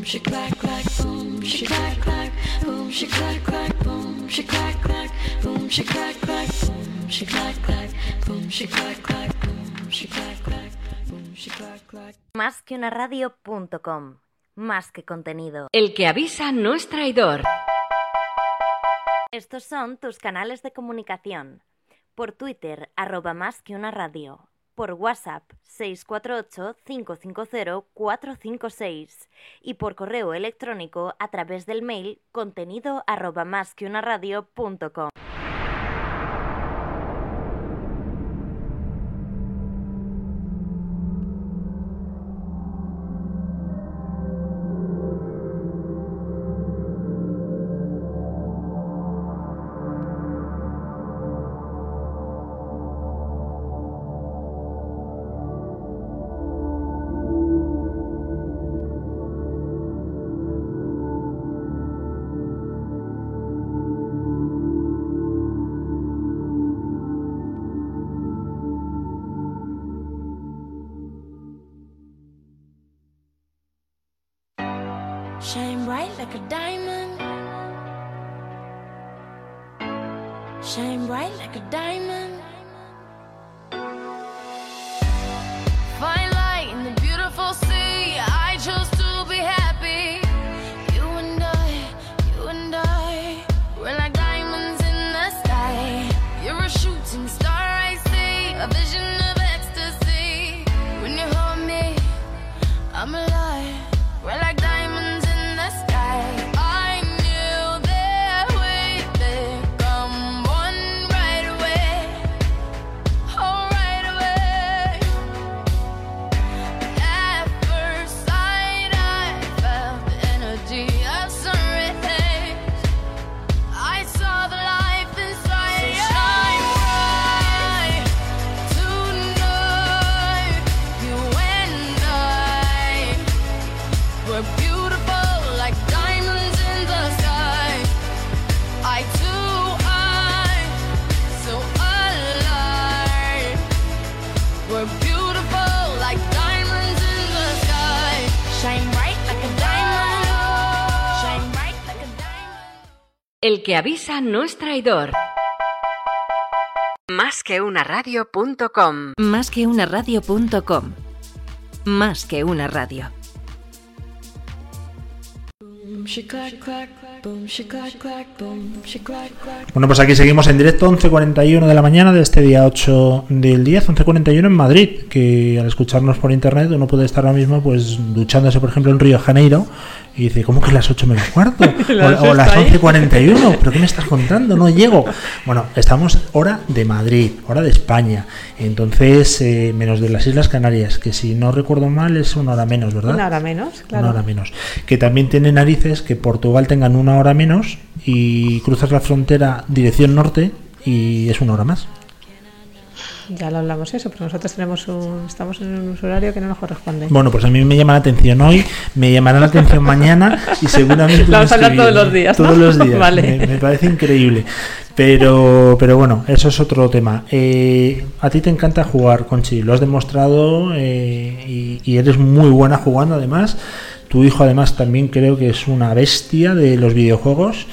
boom she clack clack, boom she clack clack, boom she clack clack, boom she clack clack, boom she clack clack, boom she clack clack, boom she clack clack, boom she clack clack, boom she clack clack. Más que una radio.com. Más que contenido. El que avisa no es traidor. Estos son tus canales de comunicación. Por Twitter, arroba más que una radio. Por WhatsApp, 648-550-456. Y por correo electrónico a través del mail contenido arroba más que una radio.com. Shine El que avisa no es traidor. Más que una radio.com. Más que una radio.com. Más que una radio. Boom, she clack clack, boom, she clack Bueno, pues aquí seguimos en directo 11.41 de la mañana de este día 8 del 10, 11.41 en Madrid, que al escucharnos por internet uno puede estar ahora mismo pues duchándose, por ejemplo, en Río de Janeiro y dice, ¿cómo que las 8 menos cuarto? O, o las ahí. 11.41, ¿pero qué me estás contando? No llego. Bueno, estamos hora de Madrid, hora de España, entonces eh, menos de las Islas Canarias, que si no recuerdo mal es una hora menos, ¿verdad? Una hora menos, claro. Una hora menos. Que también tiene narices que Portugal tengan una hora menos y cruzas la frontera dirección norte y es una hora más. Ya lo hablamos eso, pero nosotros tenemos un, estamos en un uso horario que no nos corresponde. Bueno, pues a mí me llama la atención hoy, me llamará la atención mañana y seguramente... <laughs> La vamos a hablar todos los días, ¿no? Todos los días. <laughs> Vale. Me, me parece increíble. Pero, pero bueno, eso es otro tema. Eh, a ti te encanta jugar, Conchi, lo has demostrado eh, y, y eres muy buena jugando además. Tu hijo además también creo que es una bestia de los videojuegos.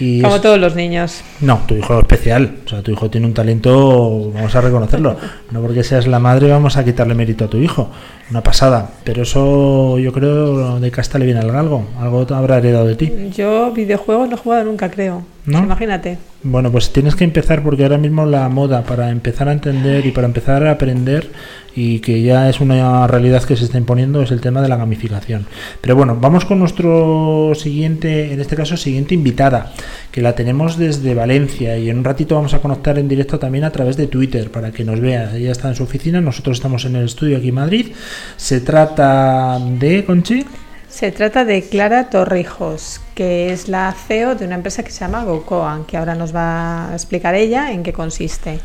Y Como es- todos los niños. No, tu hijo es especial. O sea, tu hijo tiene un talento, vamos a reconocerlo. <laughs> No porque seas la madre vamos a quitarle mérito a tu hijo. Una pasada. Pero eso yo creo de casta le viene al galgo. Algo habrá heredado de ti. Yo videojuegos no he jugado nunca, creo. ¿No? Imagínate. Bueno, pues tienes que empezar porque ahora mismo la moda para empezar a entender y para empezar a aprender y que ya es una realidad que se está imponiendo es el tema de la gamificación. Pero bueno, vamos con nuestro siguiente, en este caso siguiente invitada, que la tenemos desde Valencia y en un ratito vamos a conectar en directo también a través de Twitter para que nos vea. Ella está en su oficina, nosotros estamos en el estudio aquí en Madrid. Se trata de Conchi. Se trata de Clara Torrijos, que es la CEO de una empresa que se llama GoCoan, que ahora nos va a explicar ella en qué consiste.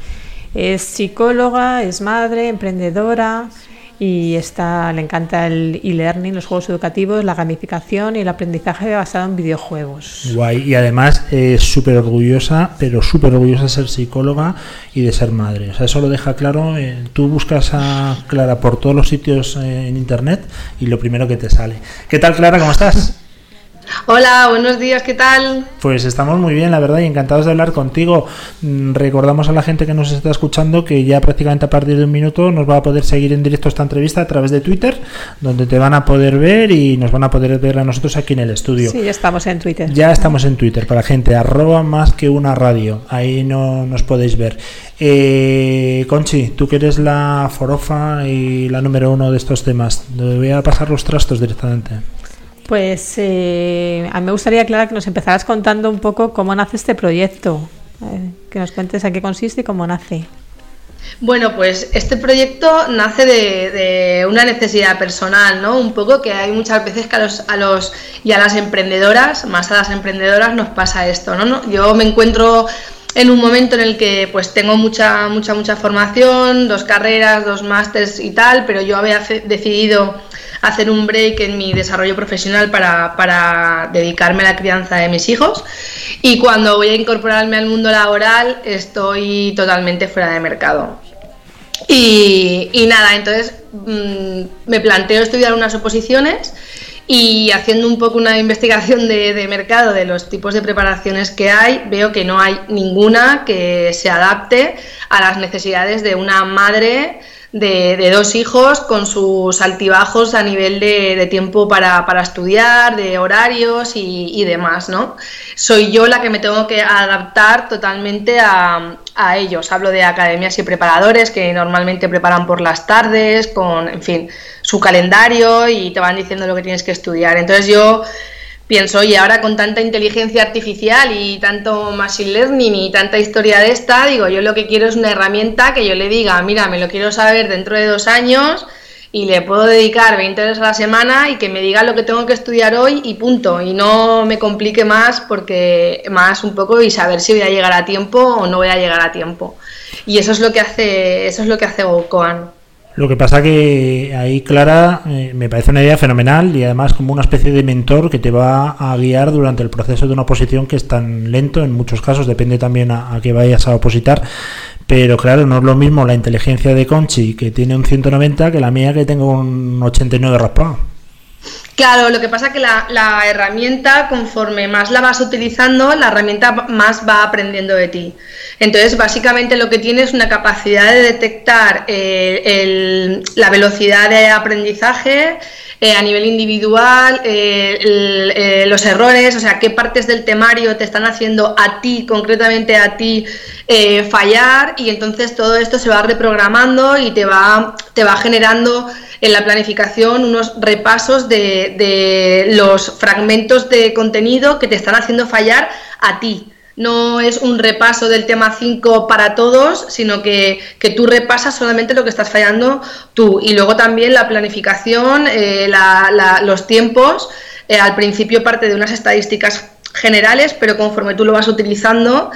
Es psicóloga, es madre, emprendedora y está, le encanta el e-learning, los juegos educativos, la gamificación y el aprendizaje basado en videojuegos. Guay, y además es súper orgullosa, pero súper orgullosa de ser psicóloga y de ser madre. O sea, eso lo deja claro. eh, tú buscas a Clara por todos los sitios eh, en internet y lo primero que te sale. ¿Qué tal, Clara? ¿Cómo estás? Hola, buenos días, ¿qué tal? Pues estamos muy bien, la verdad, y encantados de hablar contigo. Mm, Recordamos a la gente que nos está escuchando que ya prácticamente a partir de un minuto nos va a poder seguir en directo esta entrevista a través de Twitter, donde te van a poder ver y nos van a poder ver a nosotros aquí en el estudio. Sí, ya estamos en Twitter. Ya estamos en Twitter para la gente, arroba más que una radio. Ahí no nos podéis ver. Eh, Conchi, tú que eres la forofa y la número uno de estos temas, te voy a pasar los trastos directamente. Pues eh, a mí me gustaría, Clara, que nos empezaras contando un poco cómo nace este proyecto. Eh, que nos cuentes a qué consiste y cómo nace. Bueno, pues este proyecto nace de, de una necesidad personal, ¿no? Un poco que hay muchas veces que a los, a los y a las emprendedoras, más a las emprendedoras, nos pasa esto, ¿no? Yo me encuentro en un momento en el que pues tengo mucha, mucha, mucha formación, dos carreras, dos másters y tal, pero yo había decidido hacer un break en mi desarrollo profesional para, para dedicarme a la crianza de mis hijos y cuando voy a incorporarme al mundo laboral estoy totalmente fuera de mercado. Y, y nada, entonces mm, me planteo estudiar unas oposiciones y haciendo un poco una investigación de, de mercado de los tipos de preparaciones que hay, veo que no hay ninguna que se adapte a las necesidades de una madre de, dos hijos con sus altibajos a nivel de, de tiempo para, para estudiar, de horarios y, y demás, ¿no? Soy yo la que me tengo que adaptar totalmente a, a ellos. Hablo de academias y preparadores que normalmente preparan por las tardes, con, en fin, su calendario y te van diciendo lo que tienes que estudiar. Entonces yo pienso, oye, ahora con tanta inteligencia artificial y tanto machine learning y tanta historia de esta, digo, yo lo que quiero es una herramienta que yo le diga, mira, me lo quiero saber dentro de dos años y le puedo dedicar 20 horas a la semana y que me diga lo que tengo que estudiar hoy y punto. Y no me complique más porque más un poco y saber si voy a llegar a tiempo o no voy a llegar a tiempo. Y eso es lo que hace, eso es lo que hace GoCoan. Lo que pasa que ahí, Clara, eh, me parece una idea fenomenal y además como una especie de mentor que te va a guiar durante el proceso de una oposición que es tan lento en muchos casos, depende también a, a que vayas a opositar. Pero claro, no es lo mismo la inteligencia de Conchi, que tiene un 190, que la mía, que tengo un 89 raspado. Claro, lo que pasa es que la, herramienta, conforme más la vas utilizando, la herramienta más va aprendiendo de ti. Entonces, básicamente lo que tiene es una capacidad de detectar eh, el- la velocidad de aprendizaje eh, a nivel individual, eh, eh, los errores, o sea, qué partes del temario te están haciendo a ti, concretamente a ti, fallar y entonces todo esto se va reprogramando y te va, te va generando en la planificación unos repasos de, de los fragmentos de contenido que te están haciendo fallar a ti. No es un repaso del tema 5 para todos, sino que, que tú repasas solamente lo que estás fallando tú. Y luego también la planificación, eh, los tiempos, eh, al principio parte de unas estadísticas generales, pero conforme tú lo vas utilizando,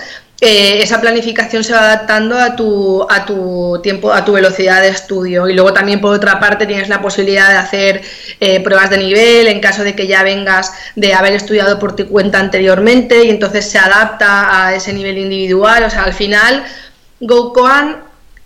eh, esa planificación se va adaptando a tu, a tu tiempo, a tu velocidad de estudio. Y luego también por otra parte tienes la posibilidad de hacer eh, pruebas de nivel en caso de que ya vengas de haber estudiado por tu cuenta anteriormente y entonces se adapta a ese nivel individual. O sea, al final GoCoan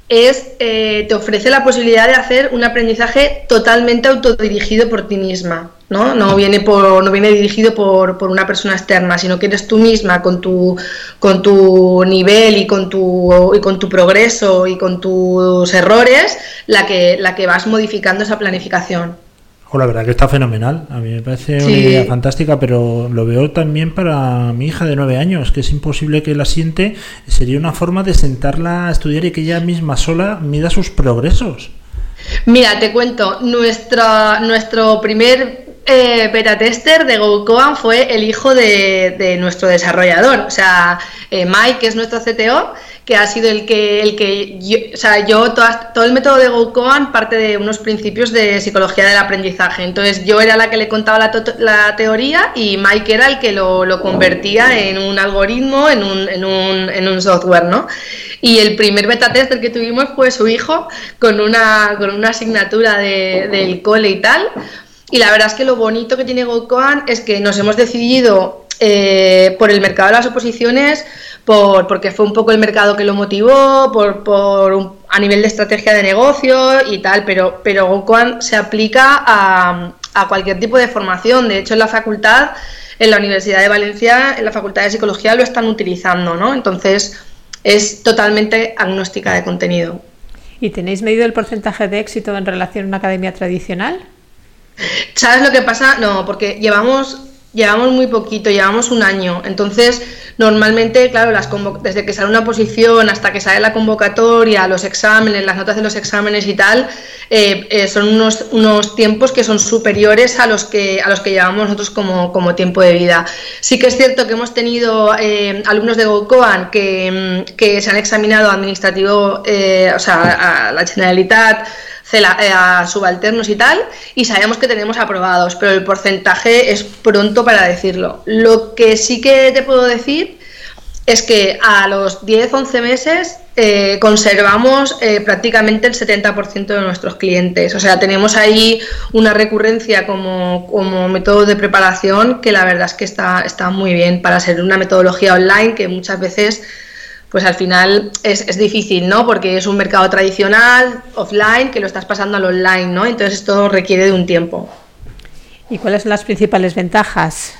es, eh, te ofrece la posibilidad de hacer un aprendizaje totalmente autodirigido por ti misma. ¿no? No, viene por, no viene dirigido por, por una persona externa, sino que eres tú misma con tu, con tu nivel y con tu, y con tu progreso y con tus errores la que, la que vas modificando esa planificación. O la verdad que está fenomenal. A mí me parece una Sí. idea fantástica, pero lo veo también para mi hija de nueve años, que es imposible que la siente. Sería una forma de sentarla a estudiar y que ella misma sola mida sus progresos. Mira, te cuento, nuestra, nuestro primer eh, beta tester de GoCoan fue el hijo de, de nuestro desarrollador, o sea, eh, Mike, que es nuestro CTO, que ha sido el que, el que yo, o sea, yo todas- todo el método de GoCoan parte de unos principios de psicología del aprendizaje. Entonces yo era la que le contaba la, la teoría y Mike era el que lo, lo convertía en un algoritmo, en un, en un, en un software, ¿no? Y el primer beta tester que tuvimos fue su hijo con una, con una asignatura de- del cole y tal. Y la verdad es que lo bonito que tiene GoCoan es que nos hemos decidido eh, por el mercado de las oposiciones, por, porque fue un poco el mercado que lo motivó, por, por un- a nivel de estrategia de negocio y tal, pero, pero GoCoan se aplica a, a cualquier tipo de formación. De hecho, en la facultad, en la Universidad de Valencia, en la Facultad de Psicología lo están utilizando, ¿no? Entonces, es totalmente agnóstica de contenido. ¿Y tenéis medido el porcentaje de éxito en relación a una academia tradicional? ¿Sabes lo que pasa? No, porque llevamos, llevamos muy poquito, llevamos un año. Entonces, normalmente, claro, desde que sale una posición hasta que sale la convocatoria, los exámenes, las notas de los exámenes y tal, eh, eh, son unos, tiempos que son superiores a los que, a los que llevamos nosotros como, tiempo de vida. Sí que es cierto que hemos tenido eh, alumnos de GoCoan que, mm, que se han examinado administrativo, o sea, a la Generalitat, a subalternos y tal, y sabemos que tenemos aprobados, pero el porcentaje es pronto para decirlo. Lo que sí que te puedo decir es que a los 10-11 meses eh, conservamos eh, prácticamente el 70% de nuestros clientes. O sea, tenemos ahí una recurrencia como, como método de preparación que la verdad es que está, está muy bien para ser una metodología online que muchas veces pues al final es, es difícil, ¿no? Porque es un mercado tradicional, offline, que lo estás pasando al online, ¿no? Entonces esto requiere de un tiempo. ¿Y cuáles son las principales ventajas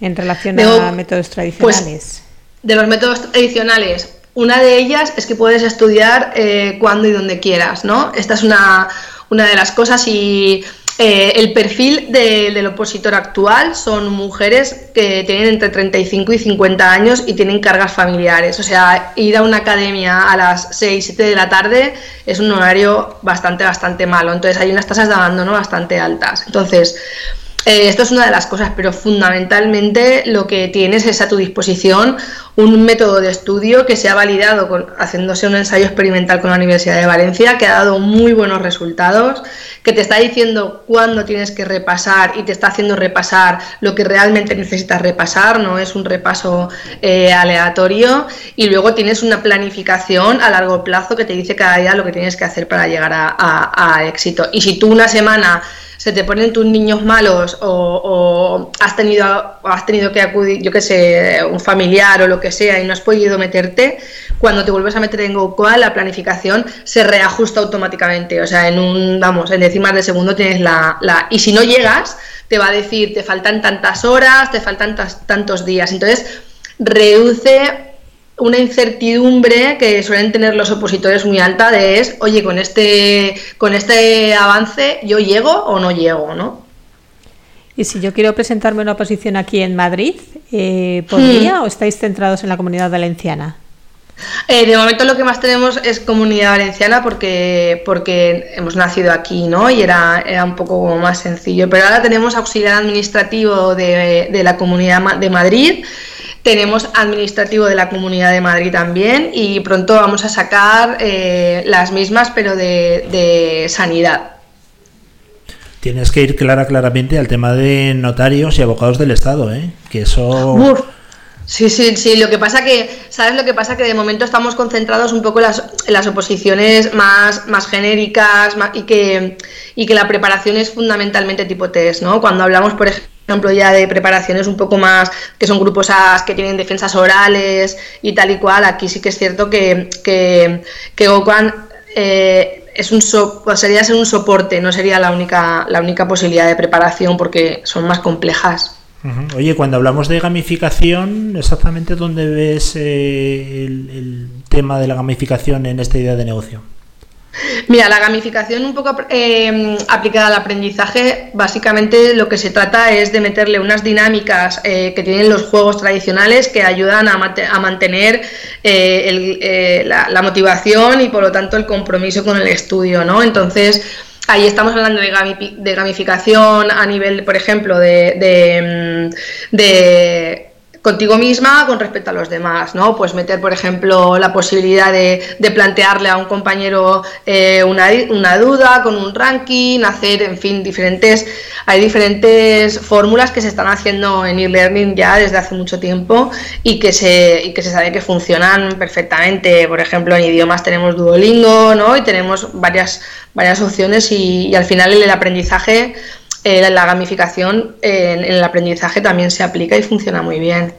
en relación De a métodos pues, tradicionales? De los métodos tradicionales, una de ellas es que puedes estudiar eh, cuando y donde quieras, ¿no? Esta es una, una de las cosas y eh, el perfil de- del opositor actual son mujeres que tienen entre 35 y 50 años y tienen cargas familiares. O sea, ir a una academia a las 6, 7 de la tarde es un horario bastante, bastante malo. Entonces hay unas tasas de abandono bastante altas. Entonces, eh, esto es una de las cosas, pero fundamentalmente lo que tienes es a tu disposición un método de estudio que se ha validado con, haciéndose un ensayo experimental con la Universidad de Valencia, que ha dado muy buenos resultados, que te está diciendo cuándo tienes que repasar y te está haciendo repasar lo que realmente necesitas repasar, no es un repaso eh, aleatorio, y luego tienes una planificación a largo plazo que te dice cada día lo que tienes que hacer para llegar a, éxito. Y si tú una semana se te ponen tus niños malos o, has tenido has tenido que acudir, yo que sé, un familiar o lo que sea y no has podido meterte, cuando te vuelves a meter en GoCoa la planificación se reajusta automáticamente, o sea, en un, vamos, en décimas de segundo tienes la, y si no llegas, te va a decir, te faltan tantas horas, te faltan tantos días, entonces reduce una incertidumbre que suelen tener los opositores muy alta de es, oye, con este, con este avance yo llego o no llego, ¿no? Y si yo quiero presentarme una posición aquí en Madrid, eh, ¿podría Hmm. o estáis centrados en la comunidad valenciana? Eh, de momento lo que más tenemos es comunidad valenciana porque, porque hemos nacido aquí, ¿no? Y era, era un poco como más sencillo. Pero ahora tenemos auxiliar administrativo de, de la comunidad de Madrid, tenemos administrativo de la comunidad de Madrid también y pronto vamos a sacar eh, las mismas pero de, de sanidad. Tienes que ir clara, claramente al tema de notarios y abogados del Estado, ¿eh? Que eso... Sí, sí, sí. Lo que pasa que, ¿sabes lo que pasa? Que de momento estamos concentrados un poco en las, las oposiciones más, más genéricas y, que, y que la preparación es fundamentalmente tipo test, ¿no? Cuando hablamos, por ejemplo, ya de preparaciones un poco más, que son grupos A que tienen defensas orales y tal y cual, aquí sí que es cierto que, que, que OCAN, eh, es un so- pues sería ser un soporte, no sería la única, la única posibilidad de preparación porque son más complejas. Oye, cuando hablamos de gamificación, exactamente dónde ves eh, el tema de la gamificación en esta idea de negocio? Mira, la gamificación un poco eh, aplicada al aprendizaje, básicamente lo que se trata es de meterle unas dinámicas eh, que tienen los juegos tradicionales que ayudan a, mantener eh, el- eh, la, la motivación y por lo tanto el compromiso con el estudio, ¿no? Entonces, ahí estamos hablando de, de gamificación a nivel, por ejemplo, de, de contigo misma con respecto a los demás, ¿no? Pues meter, por ejemplo, la posibilidad de, de plantearle a un compañero eh, una, una, duda con un ranking, hacer, en fin, diferentes, hay diferentes fórmulas que se están haciendo en e-learning ya desde hace mucho tiempo y que se, y que se sabe que funcionan perfectamente. Por ejemplo, en idiomas tenemos Duolingo, ¿no? Y tenemos varias, varias opciones y, y al final el aprendizaje eh, la gamificación en, el aprendizaje también se aplica y funciona muy bien.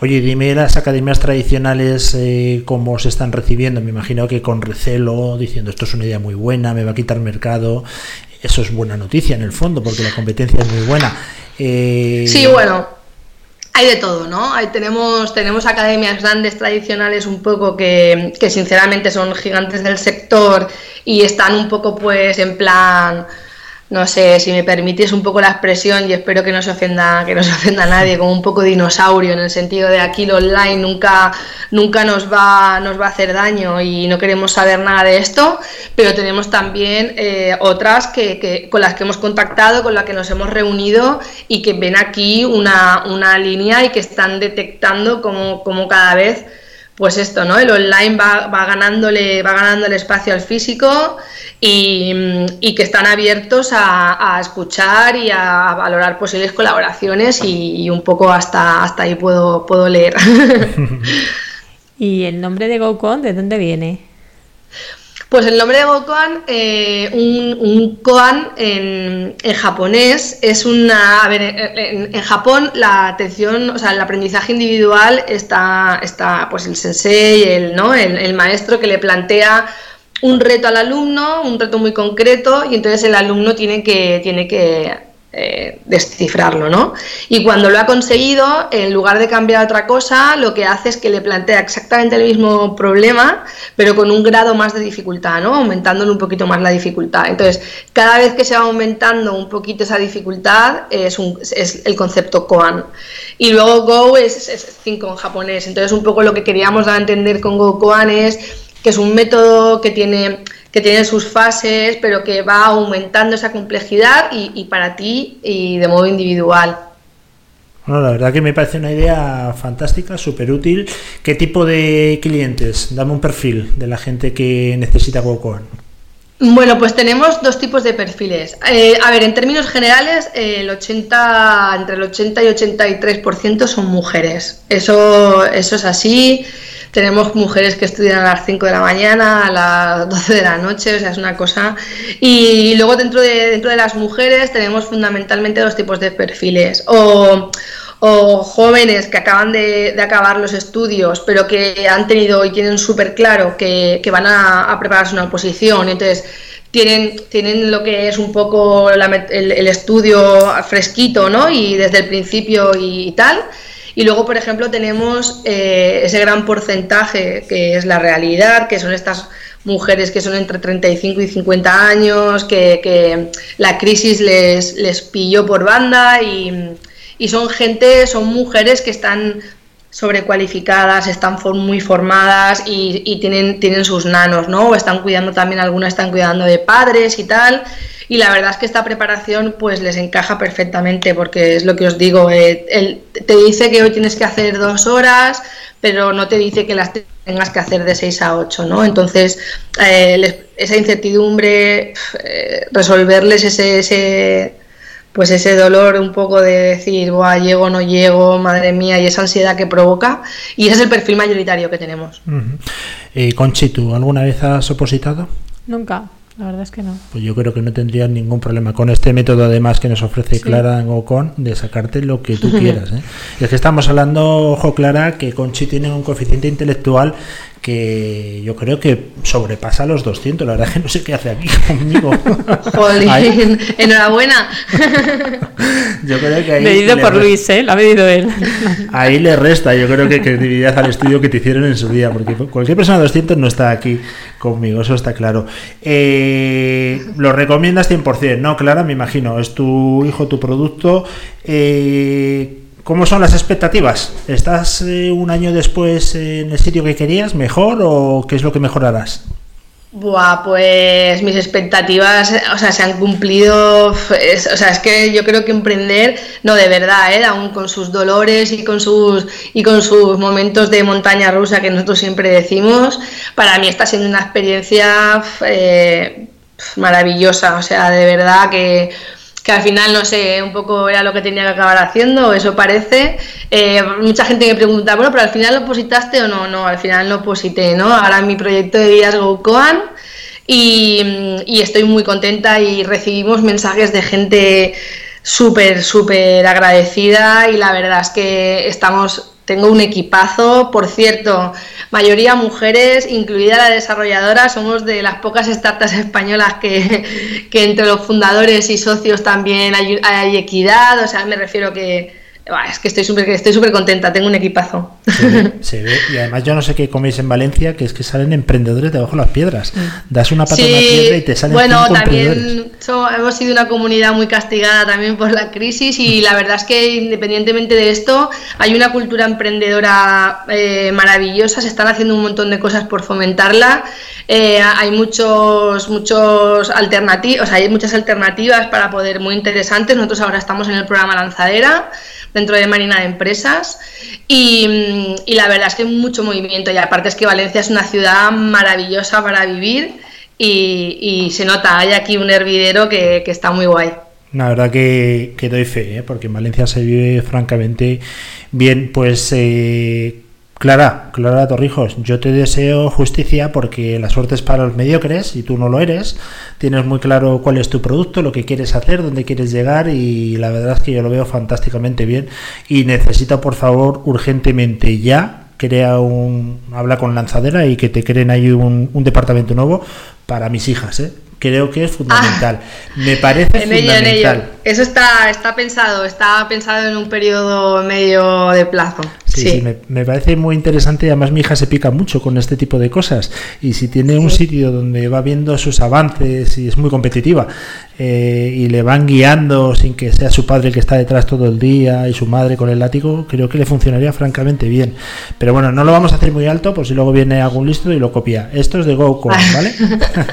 Oye, dime las academias tradicionales eh, cómo se están recibiendo. Me imagino que con recelo, diciendo esto es una idea muy buena, me va a quitar mercado. Eso es buena noticia en el fondo, porque la competencia es muy buena. Eh... Sí, bueno, hay de todo, ¿no? Ahí tenemos, tenemos academias grandes, tradicionales, un poco que, que sinceramente son gigantes del sector y están un poco pues en plan no sé, si me permitís un poco la expresión y espero que no se ofenda, que no se ofenda a nadie, como un poco dinosaurio en el sentido de aquí lo online nunca, nunca nos va, nos va a hacer daño y no queremos saber nada de esto, pero tenemos también eh, otras que, con las que hemos contactado, con las que nos hemos reunido y que ven aquí una, una línea y que están detectando como, como cada vez pues esto, ¿no? El online va, va, ganándole, va ganando el espacio al físico y, que están abiertos a, escuchar y a valorar posibles colaboraciones y, un poco hasta, hasta ahí puedo, puedo leer. <laughs> <laughs> ¿Y el nombre de GoCon de dónde viene? Pues el nombre de GoKoan, eh, un, koan en, japonés es una. A ver, en, Japón la atención, o sea, el aprendizaje individual está, está pues el sensei, el, ¿no? el, maestro que le plantea un reto al alumno, un reto muy concreto, y entonces el alumno tiene que, tiene que eh, descifrarlo, ¿no? Y cuando lo ha conseguido, en lugar de cambiar otra cosa, lo que hace es que le plantea exactamente el mismo problema, pero con un grado más de dificultad, ¿no? Aumentándole un poquito más la dificultad. Entonces, cada vez que se va aumentando un poquito esa dificultad, es, es el concepto Koan. Y luego Go es 5 en japonés. Entonces, un poco lo que queríamos dar a entender con Go Koan es que es un método que tiene que tiene sus fases, pero que va aumentando esa complejidad y, para ti y de modo individual. Bueno, la verdad que me parece una idea fantástica, súper útil. ¿Qué tipo de clientes? Dame un perfil de la gente que necesita GoCoan. Bueno, pues tenemos dos tipos de perfiles. Eh, a ver, en términos generales, el 80, entre el 80 y 83% son mujeres. Eso, eso es así. Tenemos mujeres que estudian a las 5 de la mañana, a las 12 de la noche, o sea, es una cosa. Y luego dentro de, dentro de las mujeres tenemos fundamentalmente dos tipos de perfiles. O, jóvenes que acaban de, acabar los estudios, pero que han tenido y tienen súper claro que, van a, prepararse una oposición. Entonces, tienen, tienen lo que es un poco el, estudio fresquito, ¿no? Y desde el principio y tal. Y luego, por ejemplo, tenemos eh, ese gran porcentaje que es la realidad, que son estas mujeres que son entre 35 y 50 años, que, la crisis les, les, pilló por banda y, son gente, son mujeres que están sobrecualificadas, están muy formadas y, y, tienen, tienen sus nanos, ¿no? O están cuidando también, algunas están cuidando de padres y tal y la verdad es que esta preparación pues les encaja perfectamente porque es lo que os digo, eh, él te dice que hoy tienes que hacer dos horas, pero no te dice que las tengas que hacer de seis a ocho, ¿no? Entonces, eh, esa incertidumbre, eh, resolverles ese, ese, pues ese dolor un poco de decir, Buah, llego, no llego, madre mía, y esa ansiedad que provoca, y ese es el perfil mayoritario que tenemos. Conchi, ¿tú alguna vez has opositado? Nunca. La verdad es que no. Pues yo creo que no tendrías ningún problema con este método, además que nos ofrece Clara en Ocon, de sacarte lo que tú <laughs> quieras. ¿eh? Es que estamos hablando, ojo Clara, que Conchi tiene un coeficiente intelectual que yo creo que sobrepasa los 200. La verdad es que no sé qué hace aquí <laughs> conmigo. Joder, enhorabuena. <laughs> Yo creo que ahí Medido por Luis, ¿eh? Lo ha medido él. <laughs> Ahí le resta, yo creo que credibilidad al estudio que te hicieron en su día, porque cualquier persona de 200 no está aquí conmigo, eso está claro. Eh, ¿Lo recomiendas 100%? No, Clara, me imagino, es tu hijo, tu producto. Eh, ¿Cómo son las expectativas? ¿Estás eh, un año después en el sitio que querías, mejor o qué es lo que mejorarás? Buah, pues mis expectativas, o sea, se han cumplido. es- o sea, es que yo creo que emprender, no de verdad, ¿eh? aún con sus dolores y con sus y con sus momentos de montaña rusa que nosotros siempre decimos, para mí está siendo una experiencia eh, maravillosa. O sea, de verdad que que al final, no sé, un poco era lo que tenía que acabar haciendo, eso parece. Eh, mucha gente me pregunta, bueno, pero al final lo positaste o no, no, al final no posité, ¿no? Ahora mi proyecto de vida es GoCoan y, y estoy muy contenta y recibimos mensajes de gente súper, súper agradecida y la verdad es que estamos... Tengo un equipazo, por cierto, mayoría mujeres, incluida la desarrolladora, somos de las pocas startups españolas que, que entre los fundadores y socios también hay, hay equidad, o sea, me refiero que es que estoy súper estoy súper contenta, tengo un equipazo. Se ve, <laughs> se ve. Y además yo no sé qué coméis en Valencia, que es que salen emprendedores debajo de las piedras. Das una pata a una piedra y te salen bueno, cinco también so- hemos sido una comunidad muy castigada también por la crisis y la verdad es que independientemente de esto hay una cultura emprendedora eh, maravillosa, se están haciendo un montón de cosas por fomentarla, eh, hay muchos muchos alternativos, hay muchas alternativas para poder muy interesantes. Nosotros ahora estamos en el programa Lanzadera dentro de Marina de Empresas y, mm, y la verdad es que hay mucho movimiento y aparte es que Valencia es una ciudad maravillosa para vivir y, se nota, hay aquí un hervidero que, está muy guay. La verdad que, que doy fe, ¿eh? porque en Valencia se vive francamente bien. Pues eh, Clara, Clara Torrijos, yo te deseo justicia porque la suerte es para los mediocres y tú no lo eres. Tienes muy claro cuál es tu producto, lo que quieres hacer, dónde quieres llegar y la verdad es que yo lo veo fantásticamente bien y necesito por favor urgentemente ya crea un habla con lanzadera y que te creen ahí un, un departamento nuevo para mis hijas, ¿eh? Creo que es fundamental. Me parece Ah. En ello, en fundamental. ello. Eso está, está pensado, está pensado en un periodo medio de plazo. Sí, Sí. sí, me, me parece muy interesante además mi hija se pica mucho con este tipo de cosas y si tiene un sitio donde va viendo sus avances y es muy competitiva eh, y le van guiando sin que sea su padre el que está detrás todo el día y su madre con el látigo, creo que le funcionaría francamente bien. Pero bueno, no lo vamos a hacer muy alto por si luego viene algún listo y lo copia. Esto es de GoCo, ¿vale?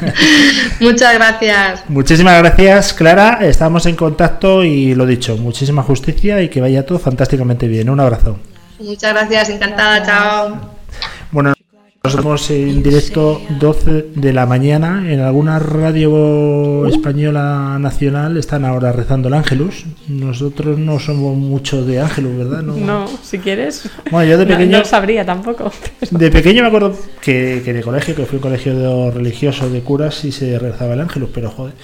<laughs> Muchas gracias. Muchísimas gracias, Clara. Estamos en contacto y lo dicho, muchísima justicia y que vaya todo fantásticamente bien. Un abrazo. Muchas gracias, encantada, chao. Bueno, nos vemos en directo 12 de la mañana en alguna radio española nacional. Están ahora rezando el Ángelus. Nosotros no somos mucho de Ángelus, ¿verdad? No. No, si quieres. Bueno, yo de No- pequeño- No, sabría tampoco. De pequeño me acuerdo que, que en el colegio, que fui un colegio de religioso de curas, sí se rezaba el Ángelus, pero joder,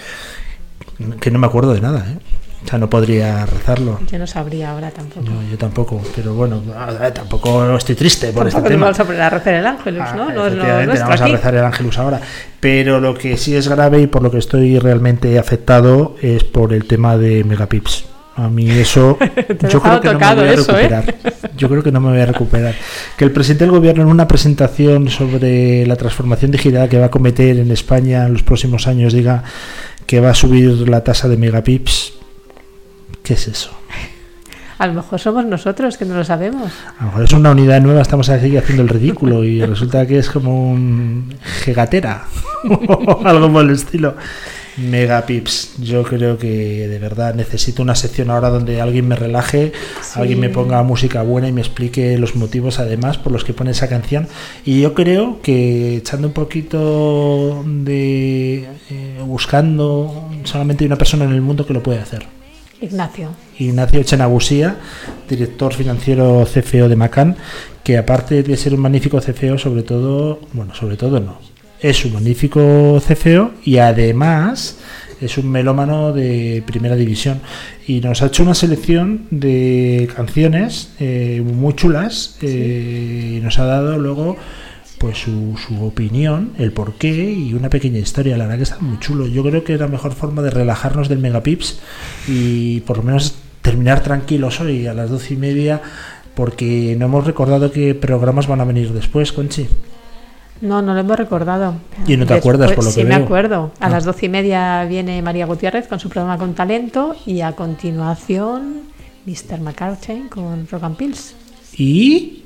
que no me acuerdo de nada, ¿eh? O sea, no podría rezarlo. Yo no sabría ahora tampoco. No, yo tampoco, pero bueno, a tampoco estoy triste por este Tampoco nos tema. vamos a a rezar el ángelus, Ah, ¿no? No efectivamente, nuestro vamos a aquí. rezar el Ángelus ahora. Pero lo que sí es grave y por lo que estoy realmente afectado es por el tema de Megapips. A mí eso, <laughs> yo creo que no me voy a eso, ¿eh? recuperar. Yo creo que no me voy a recuperar. Que el presidente del gobierno en una presentación sobre la transformación digital que va a cometer en España en los próximos años diga que va a subir la tasa de Megapips. ¿Qué es eso? <laughs> A lo mejor somos nosotros que no lo sabemos. A lo mejor es una unidad nueva, estamos aquí haciendo el ridículo y <laughs> resulta que es como un gigatera <laughs> o algo por el estilo. Megapips. Yo creo que de verdad necesito una sección ahora donde alguien me relaje, Sí. alguien me ponga música buena y me explique los motivos además por los que pone esa canción. Y yo creo que echando un poquito de... eh, buscando, solamente hay una persona en el mundo que lo puede hacer. Ignacio. Ignacio Echenagusía, director financiero CFO de Macan, que aparte de ser un magnífico CFO, sobre todo, bueno, sobre todo no, es un magnífico CFO y además es un melómano de primera división y nos ha hecho una selección de canciones eh, muy chulas eh, y nos ha dado luego pues su, su opinión, el porqué y una pequeña historia. La verdad que está muy chulo. Yo creo que es la mejor forma de relajarnos del Megapips y por lo menos terminar tranquilos hoy a las doce y media porque no hemos recordado qué programas van a venir después, Conchi. No, no lo hemos recordado. Y no te acuerdas, por lo sí que me veo. acuerdo. A Ah. las doce y media viene María Gutiérrez con su programa con talento y a continuación Mr. McCarthy con Rock and Pills. Y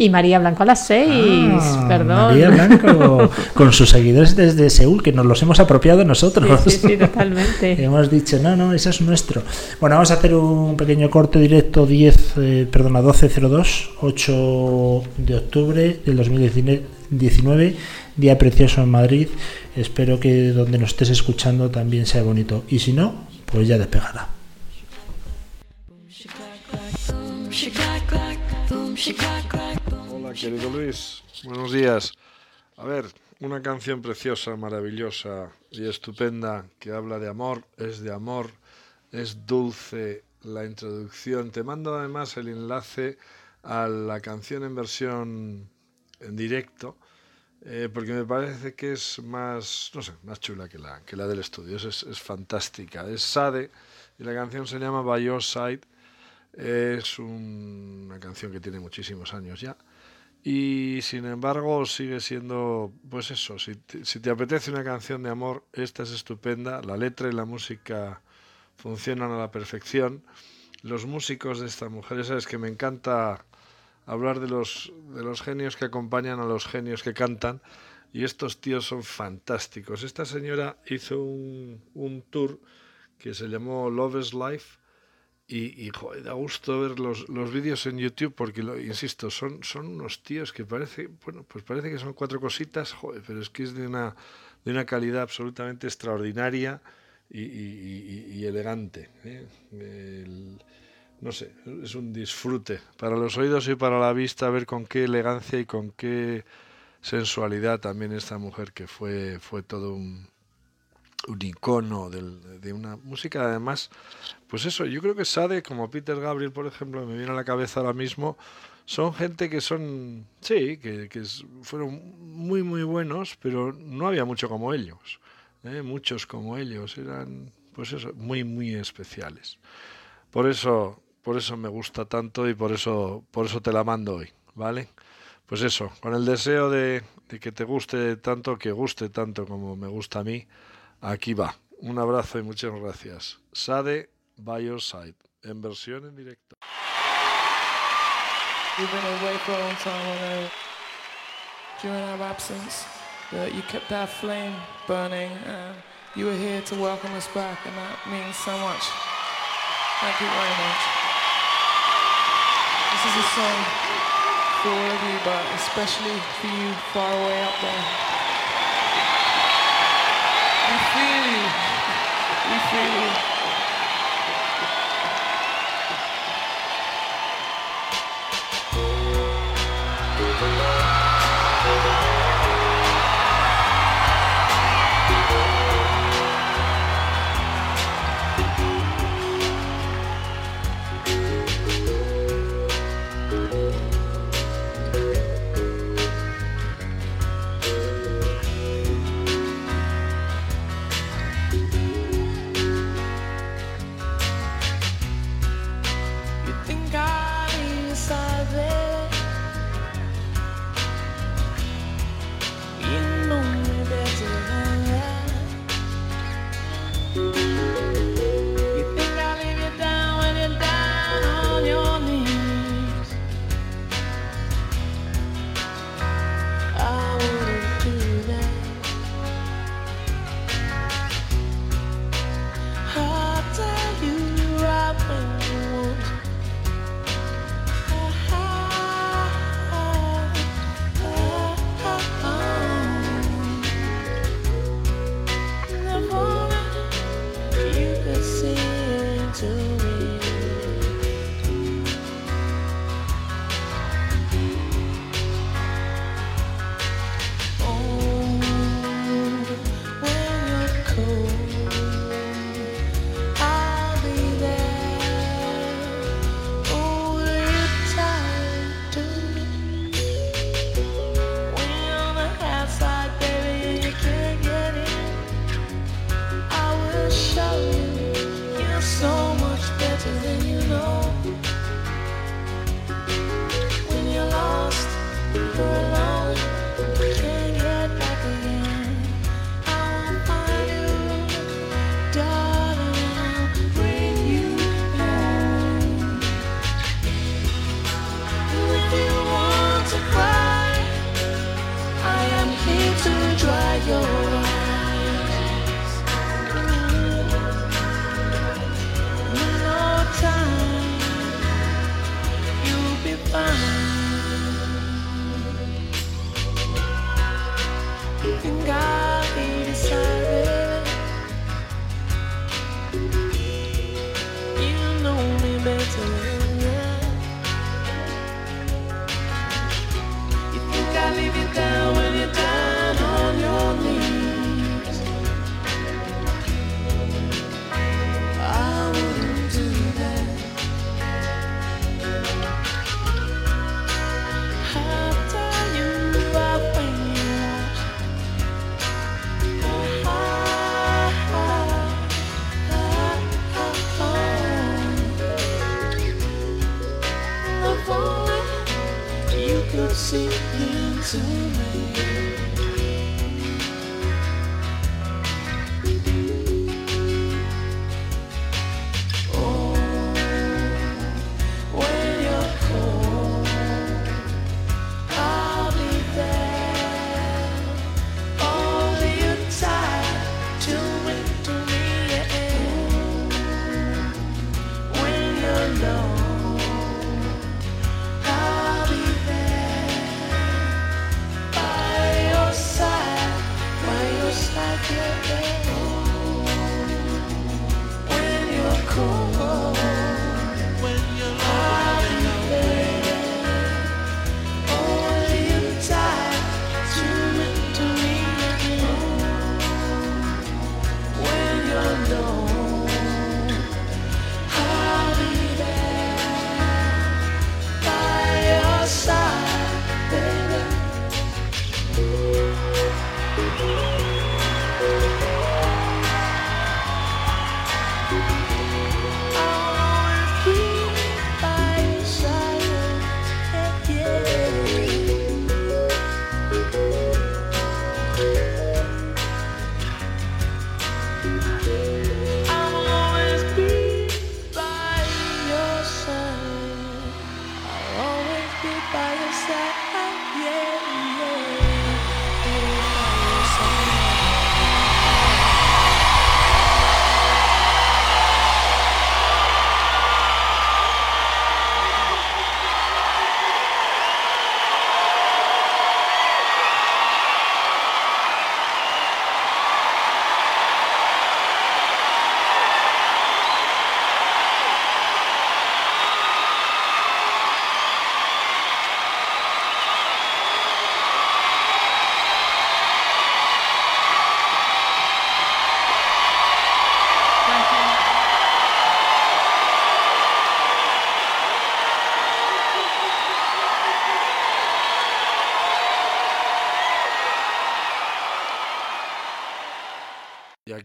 Y María Blanco a las 6, Ah, perdón. María Blanco, <laughs> con sus seguidores desde Seúl, que nos los hemos apropiado nosotros. Sí, sí, sí, totalmente. <laughs> hemos dicho, no, no, eso es nuestro. Bueno, vamos a hacer un pequeño corte directo 10, eh, perdona, 1202, 8 de octubre del 2019, día precioso en Madrid. Espero que donde nos estés escuchando también sea bonito. Y si no, pues ya despegará. Querido Luis. Buenos días. A ver, una canción preciosa, maravillosa y estupenda que habla de amor, es de amor, es dulce la introducción. Te mando además el enlace a la canción en versión en directo, eh, porque me parece que es más, no sé, más chula que la, que la del estudio. Es, fantástica. Es Sade y la canción se llama By Your Side. Es un- una canción que tiene muchísimos años ya. Y sin embargo sigue siendo, pues eso, si te, apetece una canción de amor, esta es estupenda. La letra y la música funcionan a la perfección. Los músicos de esta mujer, sabes que me encanta hablar de los, de los genios que acompañan a los genios que cantan. Y estos tíos son fantásticos. Esta señora hizo un, un tour que se llamó Love is Life. Y, y joder, da gusto ver los, los vídeos en YouTube porque, lo, insisto, son, son unos tíos que parece, bueno, pues parece que son cuatro cositas, joder, pero es que es de una, de una calidad absolutamente extraordinaria y, y- elegante. ¿eh? No sé, es un disfrute para los oídos y para la vista ver con qué elegancia y con qué sensualidad también esta mujer que fue, fue todo un, un icono de una música. Además pues eso yo creo que Sade como Peter Gabriel por ejemplo me viene a la cabeza ahora mismo son gente que son sí que, que fueron muy muy buenos pero no había mucho como ellos ¿eh? muchos como ellos eran pues eso muy muy especiales. Por eso por eso me gusta tanto y por eso por eso te la mando hoy vale pues eso con el deseo de, de que te guste tanto que guste tanto como me gusta a mí Aquí va. Un abrazo y muchas gracias. Sade by your side. En versión en directo. We've been away for a long time, I know. During our absence, you kept our flame burning, and you were here to welcome us back, and that means so much. Thank you very much. This is a song for all of you, but especially for you far away up there. Enfim.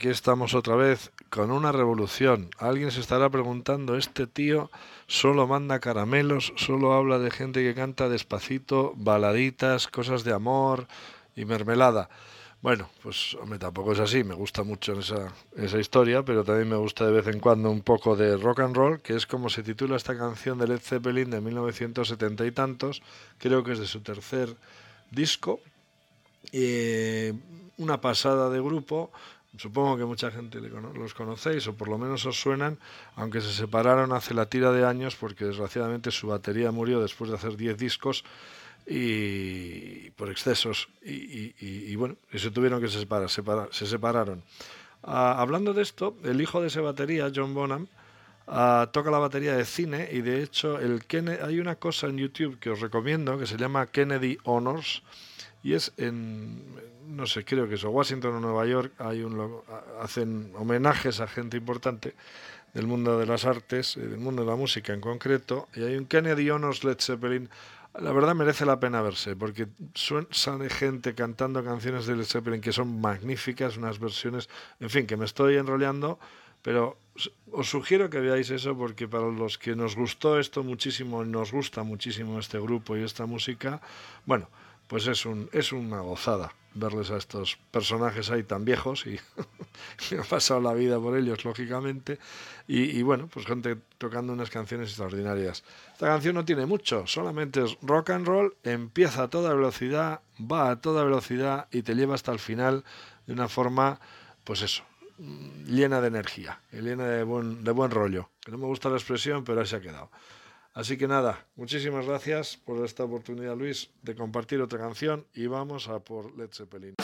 Aquí estamos otra vez con una revolución. Alguien se estará preguntando, este tío solo manda caramelos, solo habla de gente que canta despacito, baladitas, cosas de amor y mermelada. Bueno, pues hombre, tampoco es así, me gusta mucho esa, esa historia, pero también me gusta de vez en cuando un poco de rock and roll, que es como se titula esta canción de Led Zeppelin de 1970 y tantos, creo que es de su tercer disco, eh, una pasada de grupo. Supongo que mucha gente los conocéis o por lo menos os suenan, aunque se separaron hace la tira de años porque desgraciadamente su batería murió después de hacer 10 discos y por excesos y, y- y- bueno, y se tuvieron que separar, separa- se separaron. Ah, hablando de esto, el hijo de ese batería, John Bonham, ah, toca la batería de cine y de hecho el Kenne- hay una cosa en YouTube que os recomiendo que se llama Kennedy Honors y es en, no sé, creo que es Washington o Nueva York, hay un, hacen homenajes a gente importante del mundo de las artes, y del mundo de la música en concreto, y hay un Kennedy Honors Led Zeppelin. La verdad merece la pena verse, porque sale gente cantando canciones de Led Zeppelin que son magníficas, unas versiones, en fin, que me estoy enrollando, pero os sugiero que veáis eso porque para los que nos gustó esto muchísimo, nos gusta muchísimo este grupo y esta música, bueno, pues es, un, es una gozada verles a estos personajes ahí tan viejos y <laughs> me ha pasado la vida por ellos, lógicamente. Y, bueno, pues gente tocando unas canciones extraordinarias. Esta canción no tiene mucho, solamente es rock and roll, empieza a toda velocidad, va a toda velocidad y te lleva hasta el final de una forma, pues eso, llena de energía, llena de buen, de buen rollo. No me gusta la expresión, pero ahí se ha quedado. Así que nada, muchísimas gracias por esta oportunidad, Luis, de compartir otra canción y vamos a por Led Zeppelin.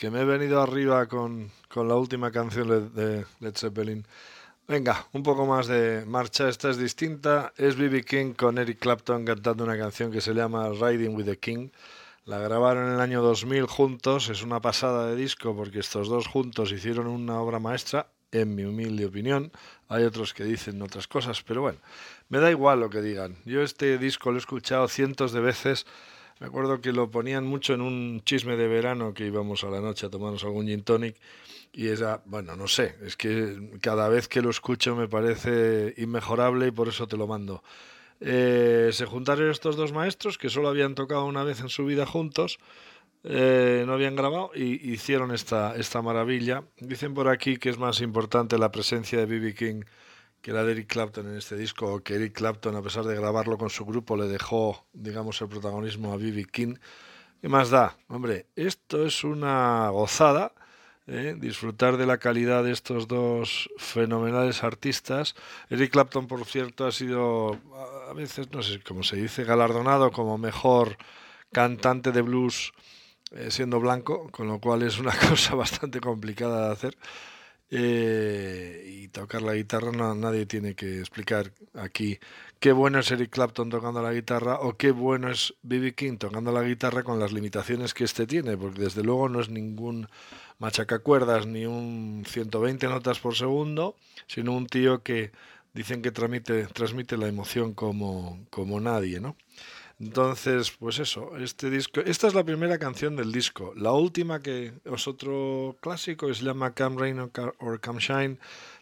Que me he venido arriba con, con la última canción de, Led Zeppelin. Venga, un poco más de marcha, esta es distinta. Es B.B. King con Eric Clapton cantando una canción que se llama Riding with the King. La grabaron en el año 2000 juntos, es una pasada de disco porque estos dos juntos hicieron una obra maestra, en mi humilde opinión. Hay otros que dicen otras cosas, pero bueno, me da igual lo que digan. Yo este disco lo he escuchado cientos de veces. Me acuerdo que lo ponían mucho en un chisme de verano que íbamos a la noche a tomarnos algún gin tonic y esa, bueno, no sé, es que cada vez que lo escucho me parece inmejorable y por eso te lo mando. Eh, se juntaron estos dos maestros que solo habían tocado una vez en su vida juntos, eh, no habían grabado y hicieron esta, esta maravilla. Dicen por aquí que es más importante la presencia de B.B. King que la de Eric Clapton en este disco, que Eric Clapton, a pesar de grabarlo con su grupo, le dejó, digamos, el protagonismo a B.B. King. ¿Qué más da? Hombre, esto es una gozada. ¿eh? disfrutar de la calidad de estos dos fenomenales artistas. Eric Clapton, por cierto, ha sido a veces, no sé cómo se dice, galardonado como mejor cantante de blues eh, siendo blanco, con lo cual es una <laughs> cosa bastante complicada de hacer. Eh, y tocar la guitarra no, nadie tiene que explicar aquí qué bueno es Eric Clapton tocando la guitarra o qué bueno es B.B. King tocando la guitarra con las limitaciones que este tiene, porque desde luego no es ningún machacacuerdas ni un 120 notas por segundo, sino un tío que dicen que transmite, transmite la emoción como, como nadie, ¿no? Entonces, pues eso, este disco, esta es la primera canción del disco. La última que es otro clásico, se llama Come Rain or Come Shine,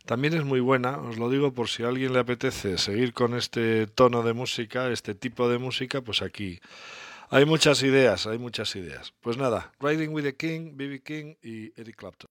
también es muy buena, os lo digo por si a alguien le apetece seguir con este tono de música, este tipo de música, pues aquí hay muchas ideas, hay muchas ideas. Pues nada, Riding with the King, B.B. King y Eric Clapton.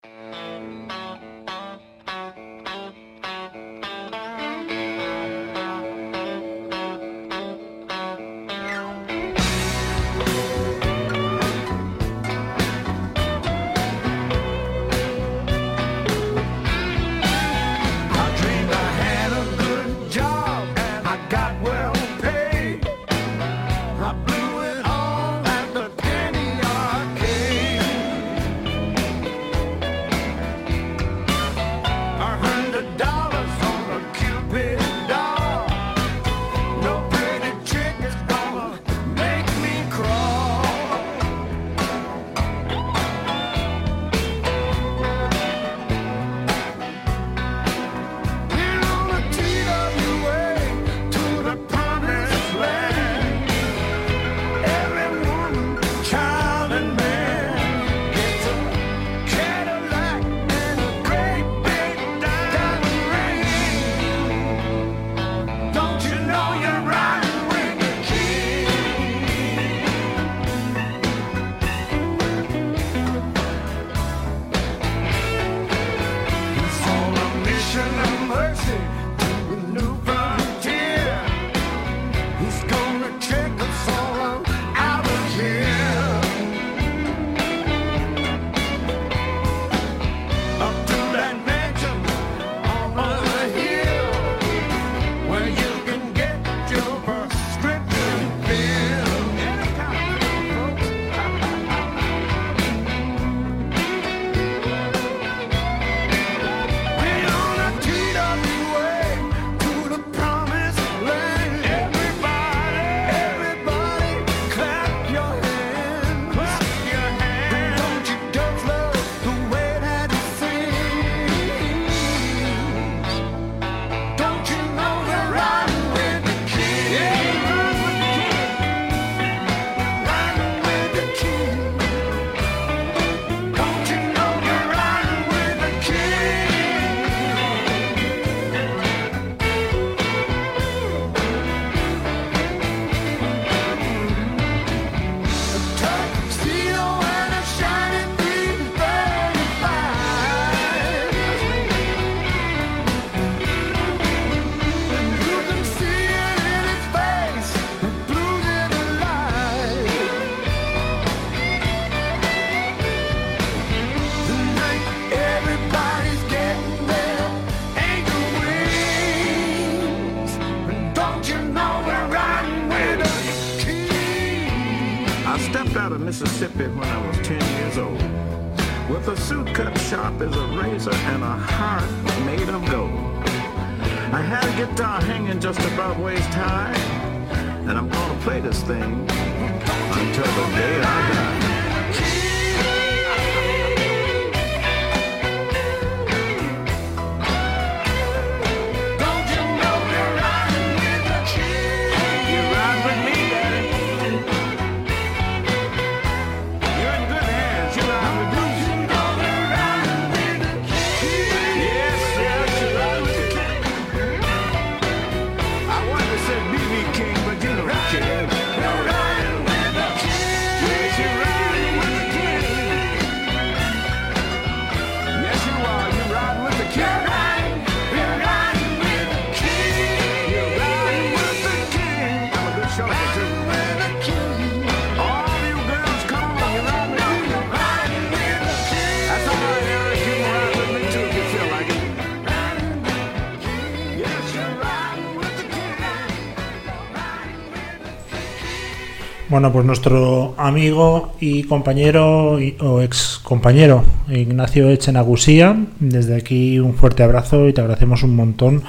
Bueno, pues nuestro amigo y compañero y- o ex compañero Ignacio Echenagusía, desde aquí un fuerte abrazo y te agradecemos un montón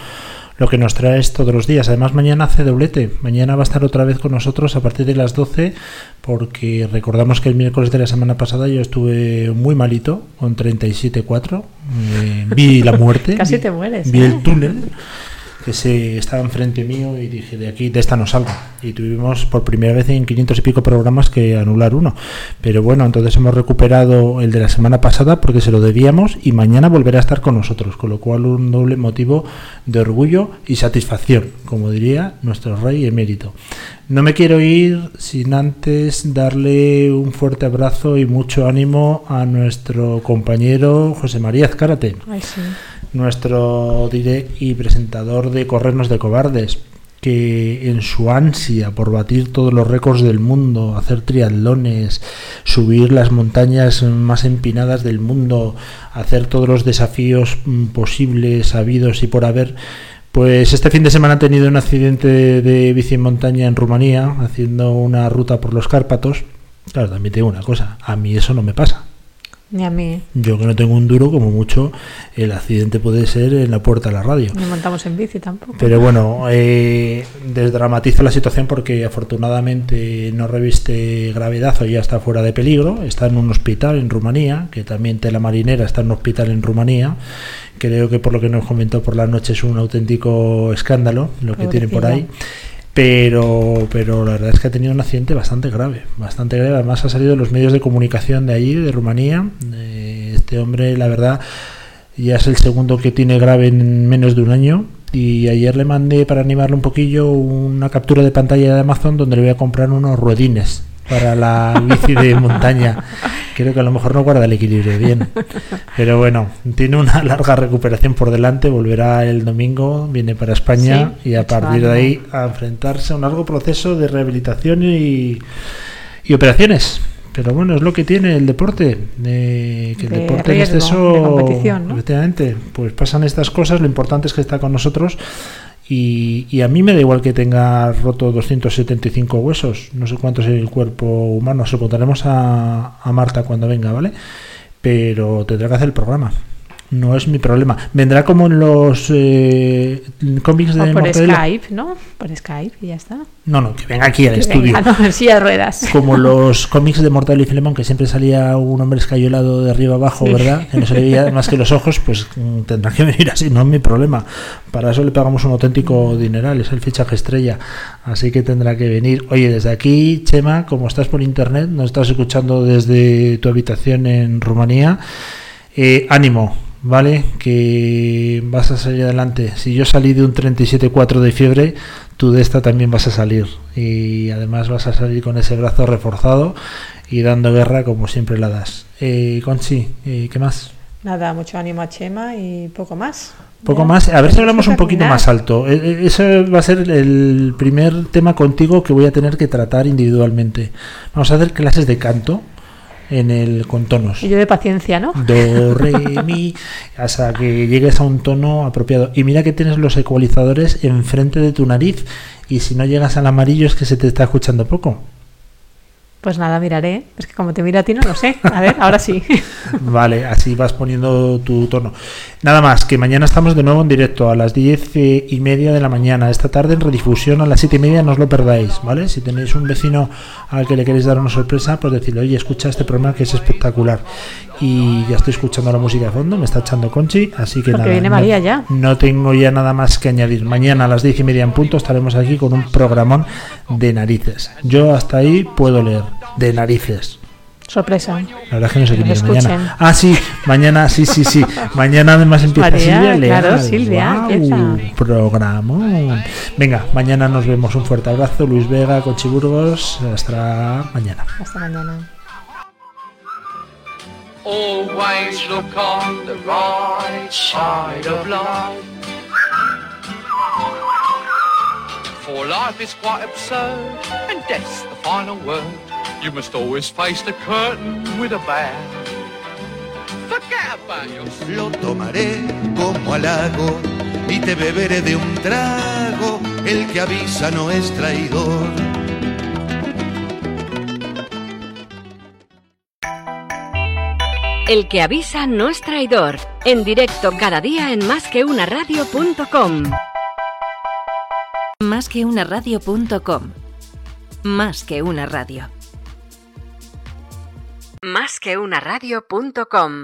lo que nos traes todos los días. Además, mañana hace doblete. Mañana va a estar otra vez con nosotros a partir de las 12, porque recordamos que el miércoles de la semana pasada yo estuve muy malito, con 37,4. Eh, vi la muerte. <laughs> Casi vi- te mueres, Vi ¿eh? el túnel se estaba enfrente mío y dije de aquí de esta no salgo y tuvimos por primera vez en 500 y pico programas que anular uno. Pero bueno entonces hemos recuperado el de la semana pasada porque se lo debíamos y mañana volverá a estar con nosotros con lo cual un doble motivo de orgullo y satisfacción como diría nuestro rey emérito. No me quiero ir sin antes darle un fuerte abrazo y mucho ánimo a nuestro compañero José María Azcárate. Ay, sí. Nuestro direct y presentador de Corrernos de Cobardes, que en su ansia por batir todos los récords del mundo, hacer triatlones, subir las montañas más empinadas del mundo, hacer todos los desafíos mm, posibles, habidos y por haber, pues este fin de semana ha tenido un accidente de bici en montaña en Rumanía, haciendo una ruta por los Cárpatos. Claro, también te digo una cosa, a mí eso no me pasa. Ni a mí. Yo que no tengo un duro, como mucho, el accidente puede ser en la puerta de la radio. Ni montamos en bici tampoco. Pero bueno, eh, desdramatizo la situación porque afortunadamente no reviste gravedad o ya está fuera de peligro. Está en un hospital en Rumanía, que también Tela Marinera está en un hospital en Rumanía. Creo que por lo que nos comentó por la noche es un auténtico escándalo lo que tiene por ahí. Pero, pero la verdad es que ha tenido un accidente bastante grave, bastante grave. Además ha salido en los medios de comunicación de allí, de Rumanía. Eh, este hombre, la verdad, ya es el segundo que tiene grave en menos de un año. Y ayer le mandé para animarle un poquillo una captura de pantalla de Amazon donde le voy a comprar unos ruedines para la bici de montaña. Creo que a lo mejor no guarda el equilibrio bien. Pero bueno, tiene una larga recuperación por delante. Volverá el domingo, viene para España Sí, y a partir de ahí a enfrentarse a un largo proceso de rehabilitación y, y operaciones. Pero bueno, es lo que tiene el deporte. eh, que el De deporte en riesgo, exceso. de competición, ¿no? Efectivamente, pues pasan estas cosas. Lo importante es que está con nosotros. Y, y a mí me da igual que tenga roto 275 huesos. No sé cuánto es el cuerpo humano. Se lo a, a Marta cuando venga, ¿vale? Pero tendrá que hacer el programa. No es mi problema. Vendrá como en los eh, cómics de O por Mortadelo. Skype, ¿no? Por Skype y ya está. No, no, que venga aquí al Que estudio. venga, no, en silla de ruedas. Como los cómics de Mortal y Filemón, que siempre salía un hombre escayolado de arriba abajo. ¿verdad? Que no se veía más que los ojos, pues mm, tendrá que venir así, no es mi problema. Para eso le pagamos un auténtico dineral, es el fichaje estrella. Así que tendrá que venir. Oye, desde aquí, Chema, como estás por internet, nos estás escuchando desde tu habitación en Rumanía, eh, ánimo, ¿vale? Que vas a salir adelante. Si yo salí de un 37,4 de fiebre, tú de esta también vas a salir. Y además vas a salir con ese brazo reforzado y dando guerra como siempre la das. Eh, Conchi, eh, ¿qué más? Nada, mucho ánimo a Chema y poco más. Poco Ya, más. A ver si hablamos un poquito más alto. Eh, eh, Ese va a ser el primer tema contigo que voy a tener que tratar individualmente. Vamos a hacer clases de canto en el con tonos. Y yo de paciencia, ¿no? Do, re, mi, hasta que llegues a un tono apropiado. Y mira que tienes los ecualizadores enfrente de tu nariz y si no llegas al amarillo es que se te está escuchando poco. Pues nada, miraré. Es que como te mira a ti no lo sé. A ver, ahora sí. <laughs> Vale, así vas poniendo tu tono. Nada más, que mañana estamos de nuevo en directo a las diez y media de la mañana. Esta tarde en redifusión a las siete y media, no os lo perdáis, ¿vale? Si tenéis un vecino al que le queréis dar una sorpresa, pues decirle, oye, escucha este programa que es espectacular. Y ya estoy escuchando la música de fondo, me está echando Conchi, así que Porque nada. viene no- María ya. No tengo ya nada más que añadir. Mañana a las diez y media en punto estaremos aquí con un programón de narices. Yo hasta ahí puedo leer, de narices. Sorpresa. La verdad es que no sé qué viene mañana. Ah, sí, mañana, sí, sí, sí. Mañana además empieza María, Silvia Leal. claro, Silvia, Guau, empieza. Programón. Venga, mañana nos vemos. Un fuerte abrazo. Luis Vega, Conchi Burgos. Hasta mañana. Hasta mañana. Always look on the right side of life. For life is quite absurd, and death's the final word. You must always face the curtain with a bow. Lo tomaré como halago y te beberé de un trago. El que avisa no es traidor. El que avisa no es traidor. En directo cada día en másqueunaradio.com. Más que una radio.com. Más que una radio. Másqueunaradio.com.